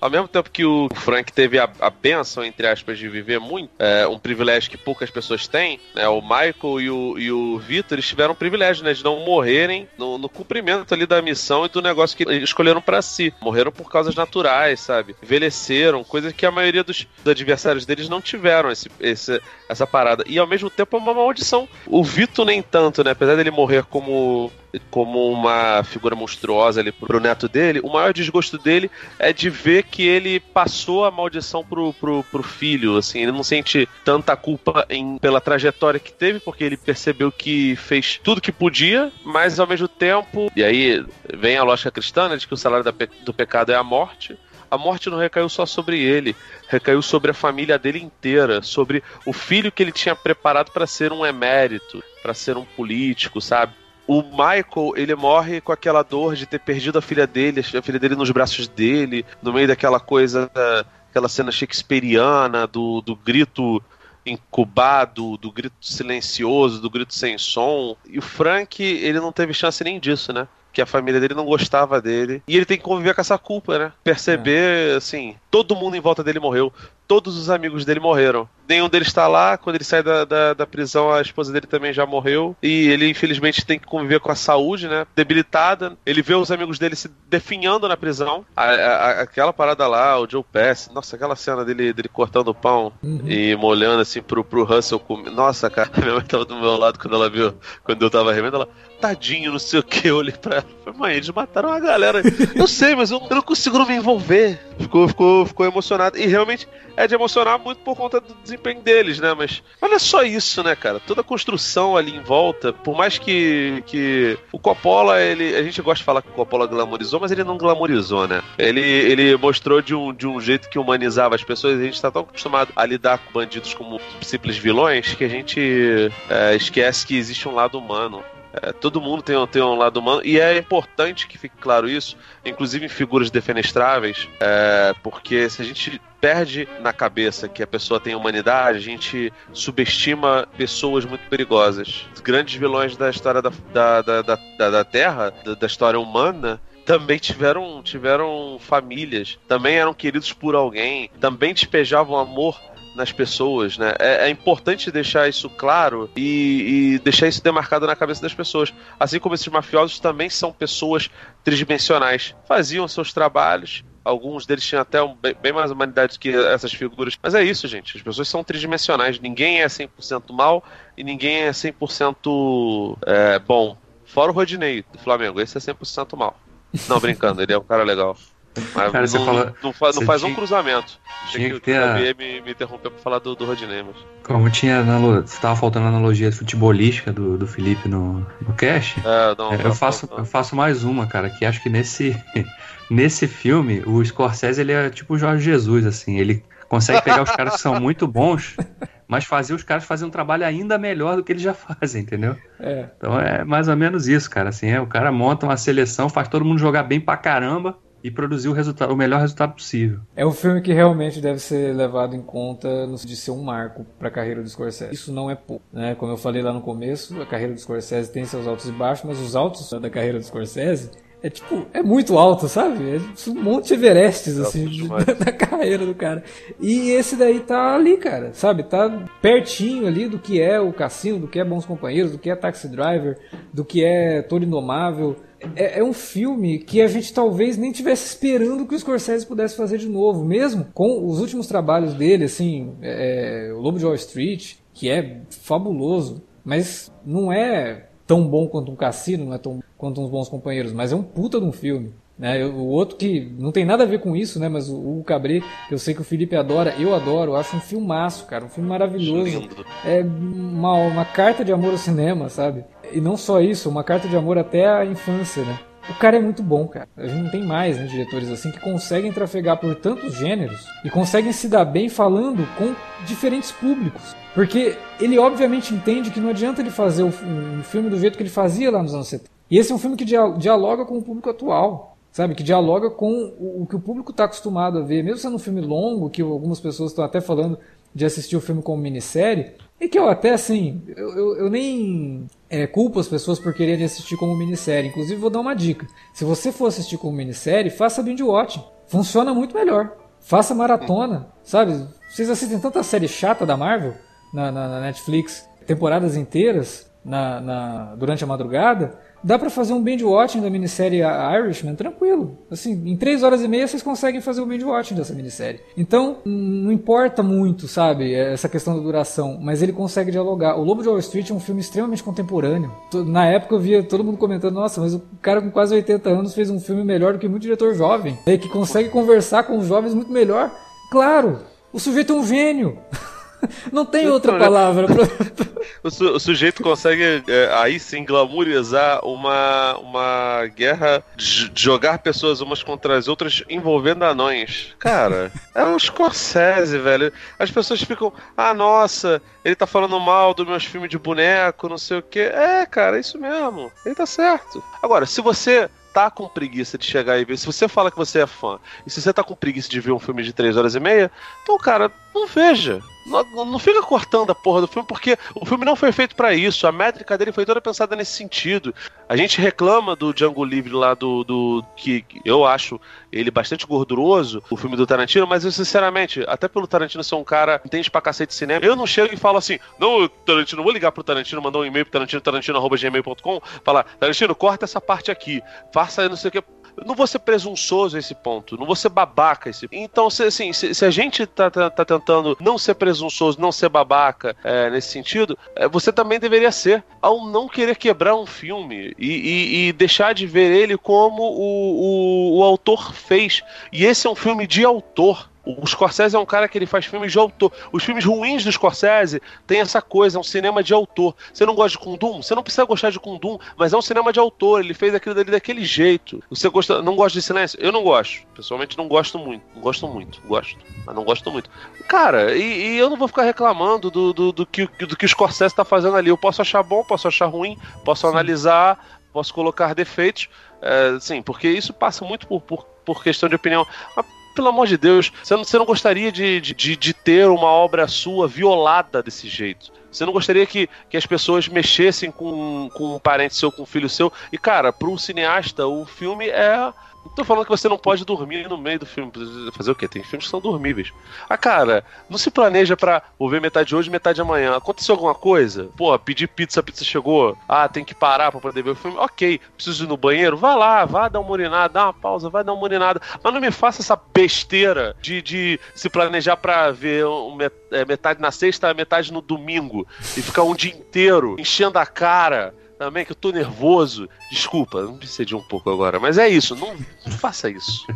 ao mesmo tempo que o Frank teve a, a benção, entre aspas, de viver muito, é, um privilégio que poucas pessoas têm, né? O Michael e o, e o Victor, tiveram o privilégio, né? De não morrerem no, no cumprimento ali da missão e do negócio que escolheram para si. Morreram por causas naturais, sabe? Envelheceram, coisas que a maioria dos, dos adversários deles não tiveram esse, esse, essa parada. E ao mesmo tempo é uma maldição. O Victor nem tanto, né? Apesar dele morrer como como uma figura monstruosa ali pro neto dele, o maior desgosto dele é de ver que ele passou a maldição pro, pro, pro filho, assim, ele não sente tanta culpa em, pela trajetória que teve, porque ele percebeu que fez tudo que podia, mas ao mesmo tempo, e aí vem a lógica cristã, né, de que o salário do pecado é a morte, a morte não recaiu só sobre ele, recaiu sobre a família dele inteira, sobre o filho que ele tinha preparado para ser um emérito, para ser um político, sabe? o Michael, ele morre com aquela dor de ter perdido a filha dele, a filha dele nos braços dele, no meio daquela coisa, aquela cena shakespeariana do, do grito incubado, do grito silencioso, do grito sem som. E o Frank, ele não teve chance nem disso, né? Que a família dele não gostava dele. E ele tem que conviver com essa culpa, né? Perceber, é. assim, todo mundo em volta dele morreu. Todos os amigos dele morreram. Nenhum deles está lá. Quando ele sai da, da, da, prisão, a esposa dele também já morreu. E ele, infelizmente, tem que conviver com a saúde, né? Debilitada. Ele vê os amigos dele se definhando na prisão. A, a, aquela parada lá, o Joe Pass. Nossa, aquela cena dele, dele cortando o pão uhum. e molhando assim pro, pro Russell comer. Nossa, cara, minha mãe tava do meu lado quando ela viu, quando eu tava revendo, ela tadinho, não sei o que. Eu olhei pra ela falei, mãe, eles mataram a galera. eu sei, mas eu, eu, não consigo não me envolver. Ficou, ficou, ficou emocionado. E realmente é de emocionar muito por conta do desempenho deles, né? Mas, não é só isso, né, cara? Toda a construção ali em volta, por mais que, que o Coppola, ele, a gente gosta de falar que o Coppola glamorizou, mas ele não glamorizou, né? Ele, ele mostrou de um, de um jeito que humanizava as pessoas. A gente tá tão acostumado a lidar com bandidos como simples vilões que a gente é, esquece que existe um lado humano. É, todo mundo tem, tem um lado humano e é importante que fique claro isso, inclusive em figuras defenestráveis, é, porque se a gente perde na cabeça que a pessoa tem humanidade, a gente subestima pessoas muito perigosas. Os grandes vilões da história da, da, da, da, da Terra, da, da história humana, também tiveram, tiveram famílias, também eram queridos por alguém, também despejavam amor nas pessoas, né? É, é importante deixar isso claro e, e, deixar isso demarcado na cabeça das pessoas. Assim como esses mafiosos também são pessoas tridimensionais. Faziam seus trabalhos, alguns deles tinham até um, bem mais humanidade que essas figuras. Mas é isso, gente. As pessoas são tridimensionais. Ninguém é 100% mal e ninguém é 100% é, bom. Fora o Rodinei do Flamengo. Esse é 100% mal. Não, brincando. Ele é um cara legal. Mas Cara, não, você fala, não, faz, não faz tinha, um cruzamento. Tinha que, que ter a... me, me interrompeu pra falar do, do Rodinei, mas... Como tinha estava faltando a analogia futebolística do, do Felipe no, no cast. É, não, é, eu, faço, eu faço mais uma, cara, que acho que nesse, nesse filme, o Scorsese ele é tipo o Jorge Jesus, assim, ele consegue pegar os caras que são muito bons, mas fazer os caras fazerem um trabalho ainda melhor do que eles já fazem, entendeu? É. Então é mais ou menos isso, cara. Assim, é, o cara monta uma seleção, faz todo mundo jogar bem pra caramba e produzir o, resultado, o melhor resultado possível. É um filme que realmente deve ser levado em conta no de ser um marco para a carreira do Scorsese. Isso não é pouco, né? Como eu falei lá no começo, a carreira do Scorsese tem seus altos e baixos, mas os altos da carreira do Scorsese é tipo, é muito alto, sabe? É um monte de Everestes, assim, da carreira do cara. E esse daí tá ali, cara, sabe? Tá pertinho ali do que é o Cassino, do que é Bons Companheiros, do que é Taxi Driver, do que é Todo Indomável. É, é, um filme que a gente talvez nem tivesse esperando que o Scorsese pudesse fazer de novo, mesmo com os últimos trabalhos dele, assim, é, o Lobo de Wall Street, que é fabuloso, mas não é tão bom quanto um Cassino, não é tão quanto uns bons companheiros, mas é um puta de um filme. Né? O outro que não tem nada a ver com isso, né? Mas o Hugo que eu sei que o Felipe adora, eu adoro, eu acho um filmaço, cara, um filme maravilhoso. Lindo. É uma, uma carta de amor ao cinema, sabe? E não só isso, uma carta de amor até à infância, né? O cara é muito bom, cara. A gente não tem mais né, diretores assim que conseguem trafegar por tantos gêneros e conseguem se dar bem falando com diferentes públicos. Porque ele obviamente entende que não adianta ele fazer um filme do jeito que ele fazia lá nos anos 70. E esse é um filme que dialoga com o público atual sabe? Que dialoga com o que o público está acostumado a ver, mesmo sendo um filme longo, que algumas pessoas estão até falando de assistir o filme como minissérie, e que eu até assim, eu, eu, eu nem é, culpo as pessoas por quererem assistir como minissérie. Inclusive, vou dar uma dica: se você for assistir como minissérie, faça binge watching, funciona muito melhor. Faça maratona, sabe? Vocês assistem tanta série chata da Marvel na, na, na Netflix, temporadas inteiras na, na, durante a madrugada dá para fazer um binge watching da minissérie Irishman tranquilo. Assim, em três horas e meia vocês conseguem fazer o binge watching dessa minissérie. Então, não importa muito, sabe, essa questão da duração, mas ele consegue dialogar. O Lobo de Wall Street é um filme extremamente contemporâneo. Na época eu via todo mundo comentando, nossa, mas o cara com quase 80 anos fez um filme melhor do que muito diretor jovem, né, que consegue conversar com os jovens muito melhor. Claro, o sujeito é um gênio. Não tem outra palavra. Pra... o, su o, sujeito consegue é, aí sim glamourizar uma, uma guerra de jogar pessoas umas contra as outras envolvendo anões. Cara, é um Scorsese, velho. As pessoas ficam, ah, nossa, ele tá falando mal dos meus filmes de boneco, não sei o que. É, cara, é isso mesmo. Ele tá certo. Agora, se você tá com preguiça de chegar e ver, se você fala que você é fã, e se você tá com preguiça de ver um filme de 3 horas e meia, então, cara, não veja. Não, fica cortando a porra do filme, porque o filme não foi feito para isso. A métrica dele foi toda pensada nesse sentido. A gente reclama do Django Livre lá do. do que, que eu acho ele bastante gorduroso, o filme do Tarantino, mas eu, sinceramente, até pelo Tarantino ser um cara que entende pra cacete de cinema, eu não chego e falo assim, não, Tarantino, vou ligar pro Tarantino, mandar um e-mail pro Tarantino, tarantino.gmail.com, falar, Tarantino, corta essa parte aqui, faça não sei o que não vou ser presunçoso a esse ponto, não vou ser babaca a esse Então, se, assim, se, se a gente tá, tá, tá, tentando não ser presunçoso, não ser babaca é, nesse sentido, é, você também deveria ser ao não querer quebrar um filme e, e, e deixar de ver ele como o, o, o autor fez. E esse é um filme de autor. O Scorsese é um cara que ele faz filmes de autor. Os filmes ruins do Scorsese tem essa coisa, é um cinema de autor. Você não gosta de Kundum? Você não precisa gostar de Kundum, mas é um cinema de autor. Ele fez aquilo dali daquele jeito. Você gosta, não gosta de silêncio? Eu não gosto. Pessoalmente não gosto muito. Não gosto muito. Gosto. Mas não gosto muito. Cara, e, e eu não vou ficar reclamando do, do, do, que, do que o Scorsese tá fazendo ali. Eu posso achar bom, posso achar ruim, posso analisar, posso colocar defeitos. É, sim, porque isso passa muito por, por, por questão de opinião. Mas pelo amor de Deus, você não, você não gostaria de, de, de ter uma obra sua violada desse jeito. Você não gostaria que, que as pessoas mexessem com, com um parente seu, com um filho seu. E, cara, para um cineasta, o filme é não tô falando que você não pode dormir no meio do filme. Fazer o quê? Tem filmes que são dormíveis. Ah, cara, não se planeja pra ver metade hoje metade amanhã. Aconteceu alguma coisa? Pô, pedir pizza, a pizza chegou. Ah, tem que parar pra poder ver o filme. Ok, preciso ir no banheiro? Vá lá, vá dar uma urinada, dá uma pausa, vai dar uma urinada. Mas não me faça essa besteira de, de se planejar pra ver é, metade na sexta, metade no domingo. E ficar um dia inteiro enchendo a cara também que eu tô nervoso. Desculpa, não me um pouco agora, mas é isso, não, não faça isso.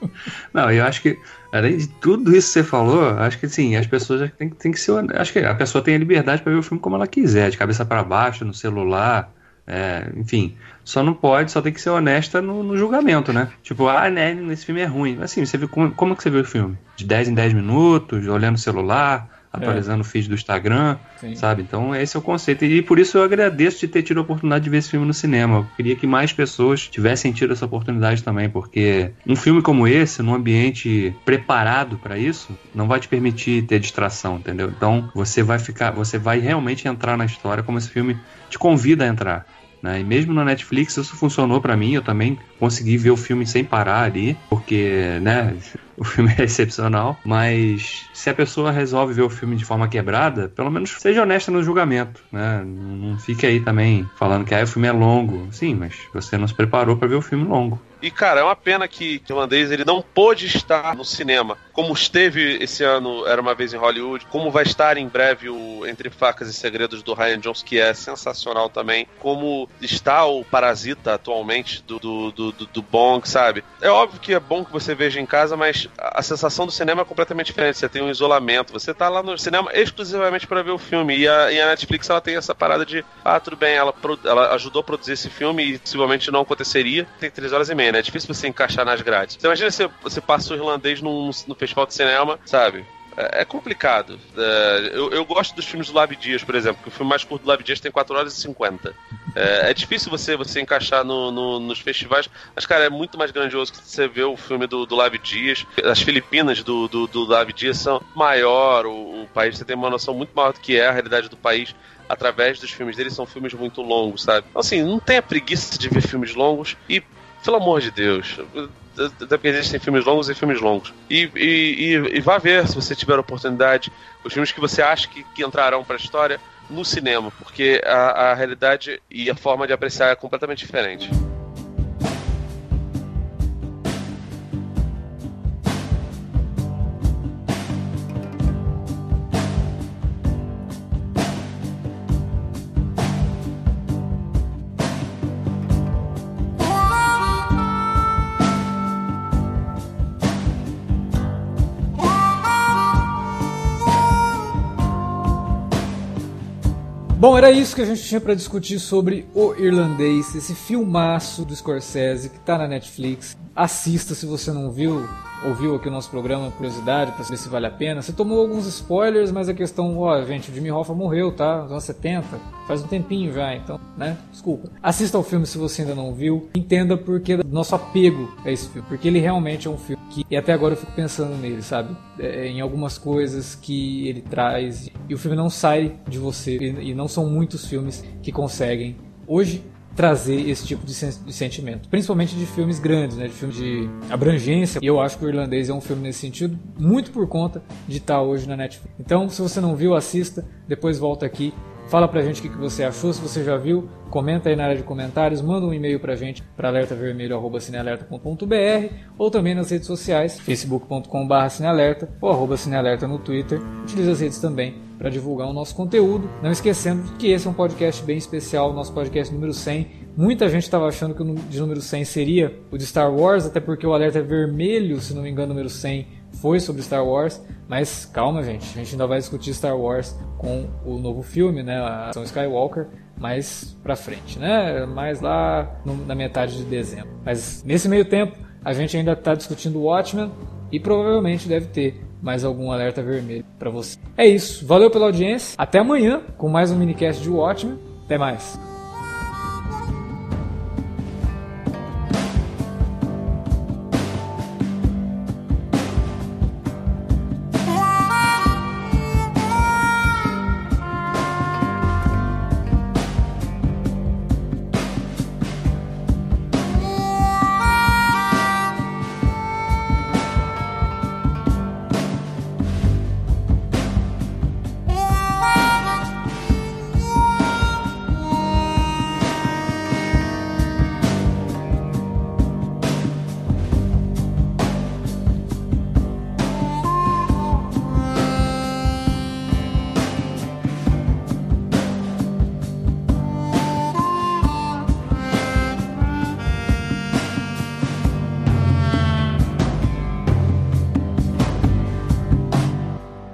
não, eu acho que, além de tudo isso que você falou, acho que sim, as pessoas têm, têm que ser. Acho que a pessoa tem a liberdade para ver o filme como ela quiser, de cabeça para baixo, no celular. É, enfim, só não pode, só tem que ser honesta no, no, julgamento, né? Tipo, ah, né, esse filme é ruim. Assim, você viu como, como que você viu o filme? De 10 em 10 minutos, olhando o celular, atualizando é. o feed do Instagram, Sim. sabe? Então esse é o conceito. E por isso eu agradeço de ter tido a oportunidade de ver esse filme no cinema. Eu queria que mais pessoas tivessem tido essa oportunidade também, porque um filme como esse, num ambiente preparado para isso, não vai te permitir ter distração, entendeu? Então você vai ficar, você vai realmente entrar na história como esse filme te convida a entrar. Né? E mesmo na Netflix isso funcionou para mim, eu também consegui ver o filme sem parar ali, porque, né, o filme é excepcional, mas se a pessoa resolve ver o filme de forma quebrada, pelo menos seja honesta no julgamento, né? Não fique aí também falando que ah, o filme é longo. Sim, mas você não se preparou para ver o filme longo. E, cara, é uma pena que, que o irlandês ele não pôde estar no cinema. Como esteve esse ano, Era Uma Vez em Hollywood, como vai estar em breve o Entre Facas e Segredos do Ryan Jones, que é sensacional também. Como está o Parasita atualmente do, do, do, do Bong, sabe? É óbvio que é bom que você veja em casa, mas a sensação do cinema é completamente diferente. Você tem um isolamento. Você tá lá no cinema exclusivamente para ver o filme. E a, e a, Netflix ela tem essa parada de, ah, tudo bem, ela, ela ajudou a produzir esse filme e possivelmente não aconteceria. Tem três horas e meia, né? É difícil você encaixar nas grades. Você imagina você, você passa o irlandês num, no festival de cinema, sabe? É, é complicado. É, eu, eu, gosto dos filmes do Lavi Dias, por exemplo, que o filme mais curto do Lavi Dias tem 4 horas e 50. É, é difícil você, você encaixar no, no, nos festivais, mas, cara, é muito mais grandioso que você vê o filme do, do Lavi Dias. As Filipinas do, do, do Lavi Dias são maior, o, o país, você tem uma noção muito maior do que é a realidade do país através dos filmes dele, são filmes muito longos, sabe? Então, assim, não tenha preguiça de ver filmes longos e, pelo amor de Deus, até porque existem filmes longos e filmes longos. E, e, e, vá ver, se você tiver oportunidade, os filmes que você acha que, que entrarão para a história no cinema, porque a, a realidade e a forma de apreciar é completamente diferente. Bom, era isso que a gente tinha para discutir sobre O Irlandês, esse filmaço do Scorsese que tá na Netflix. Assista se você não viu. ouviu aqui o nosso programa, curiosidade, para saber se vale a pena. Você tomou alguns spoilers, mas a questão, ó, gente, o Jimmy Hoffa morreu, tá? Nos anos 70, faz um tempinho já, então, né? Desculpa. Assista ao filme se você ainda não viu. Entenda porque nosso apego a esse filme. Porque ele realmente é um filme que, e até agora eu fico pensando nele, sabe? É, em algumas coisas que ele traz. E o filme não sai de você. E, e não são muitos filmes que conseguem. Hoje, trazer esse tipo de, sen de, sentimento, principalmente de filmes grandes, né, de filmes de abrangência. E eu acho que o Irlandês é um filme nesse sentido, muito por conta de estar hoje na Netflix. Então, se você não viu, assista, depois volta aqui Fala pra gente o que você achou, se você já viu, comenta aí na área de comentários, manda um e-mail pra gente para alertavermelho.cinealerta.br ou também nas redes sociais, facebook.com.br cinealerta ou arroba cinealerta no Twitter. Utilize as redes também para divulgar o nosso conteúdo. Não esquecendo que esse é um podcast bem especial, nosso podcast número 100. Muita gente estava achando que o de número 100 seria o de Star Wars, até porque o alerta vermelho, se não me engano, número 100 foi sobre Star Wars, mas calma, gente, a gente ainda vai discutir Star Wars com o novo filme, né, a ação Skywalker, mais pra frente, né, mais lá no, na metade de dezembro. Mas nesse meio tempo, a gente ainda está discutindo Watchmen e provavelmente deve ter mais algum alerta vermelho para você. É isso, valeu pela audiência, até amanhã com mais um minicast de Watchmen, até mais.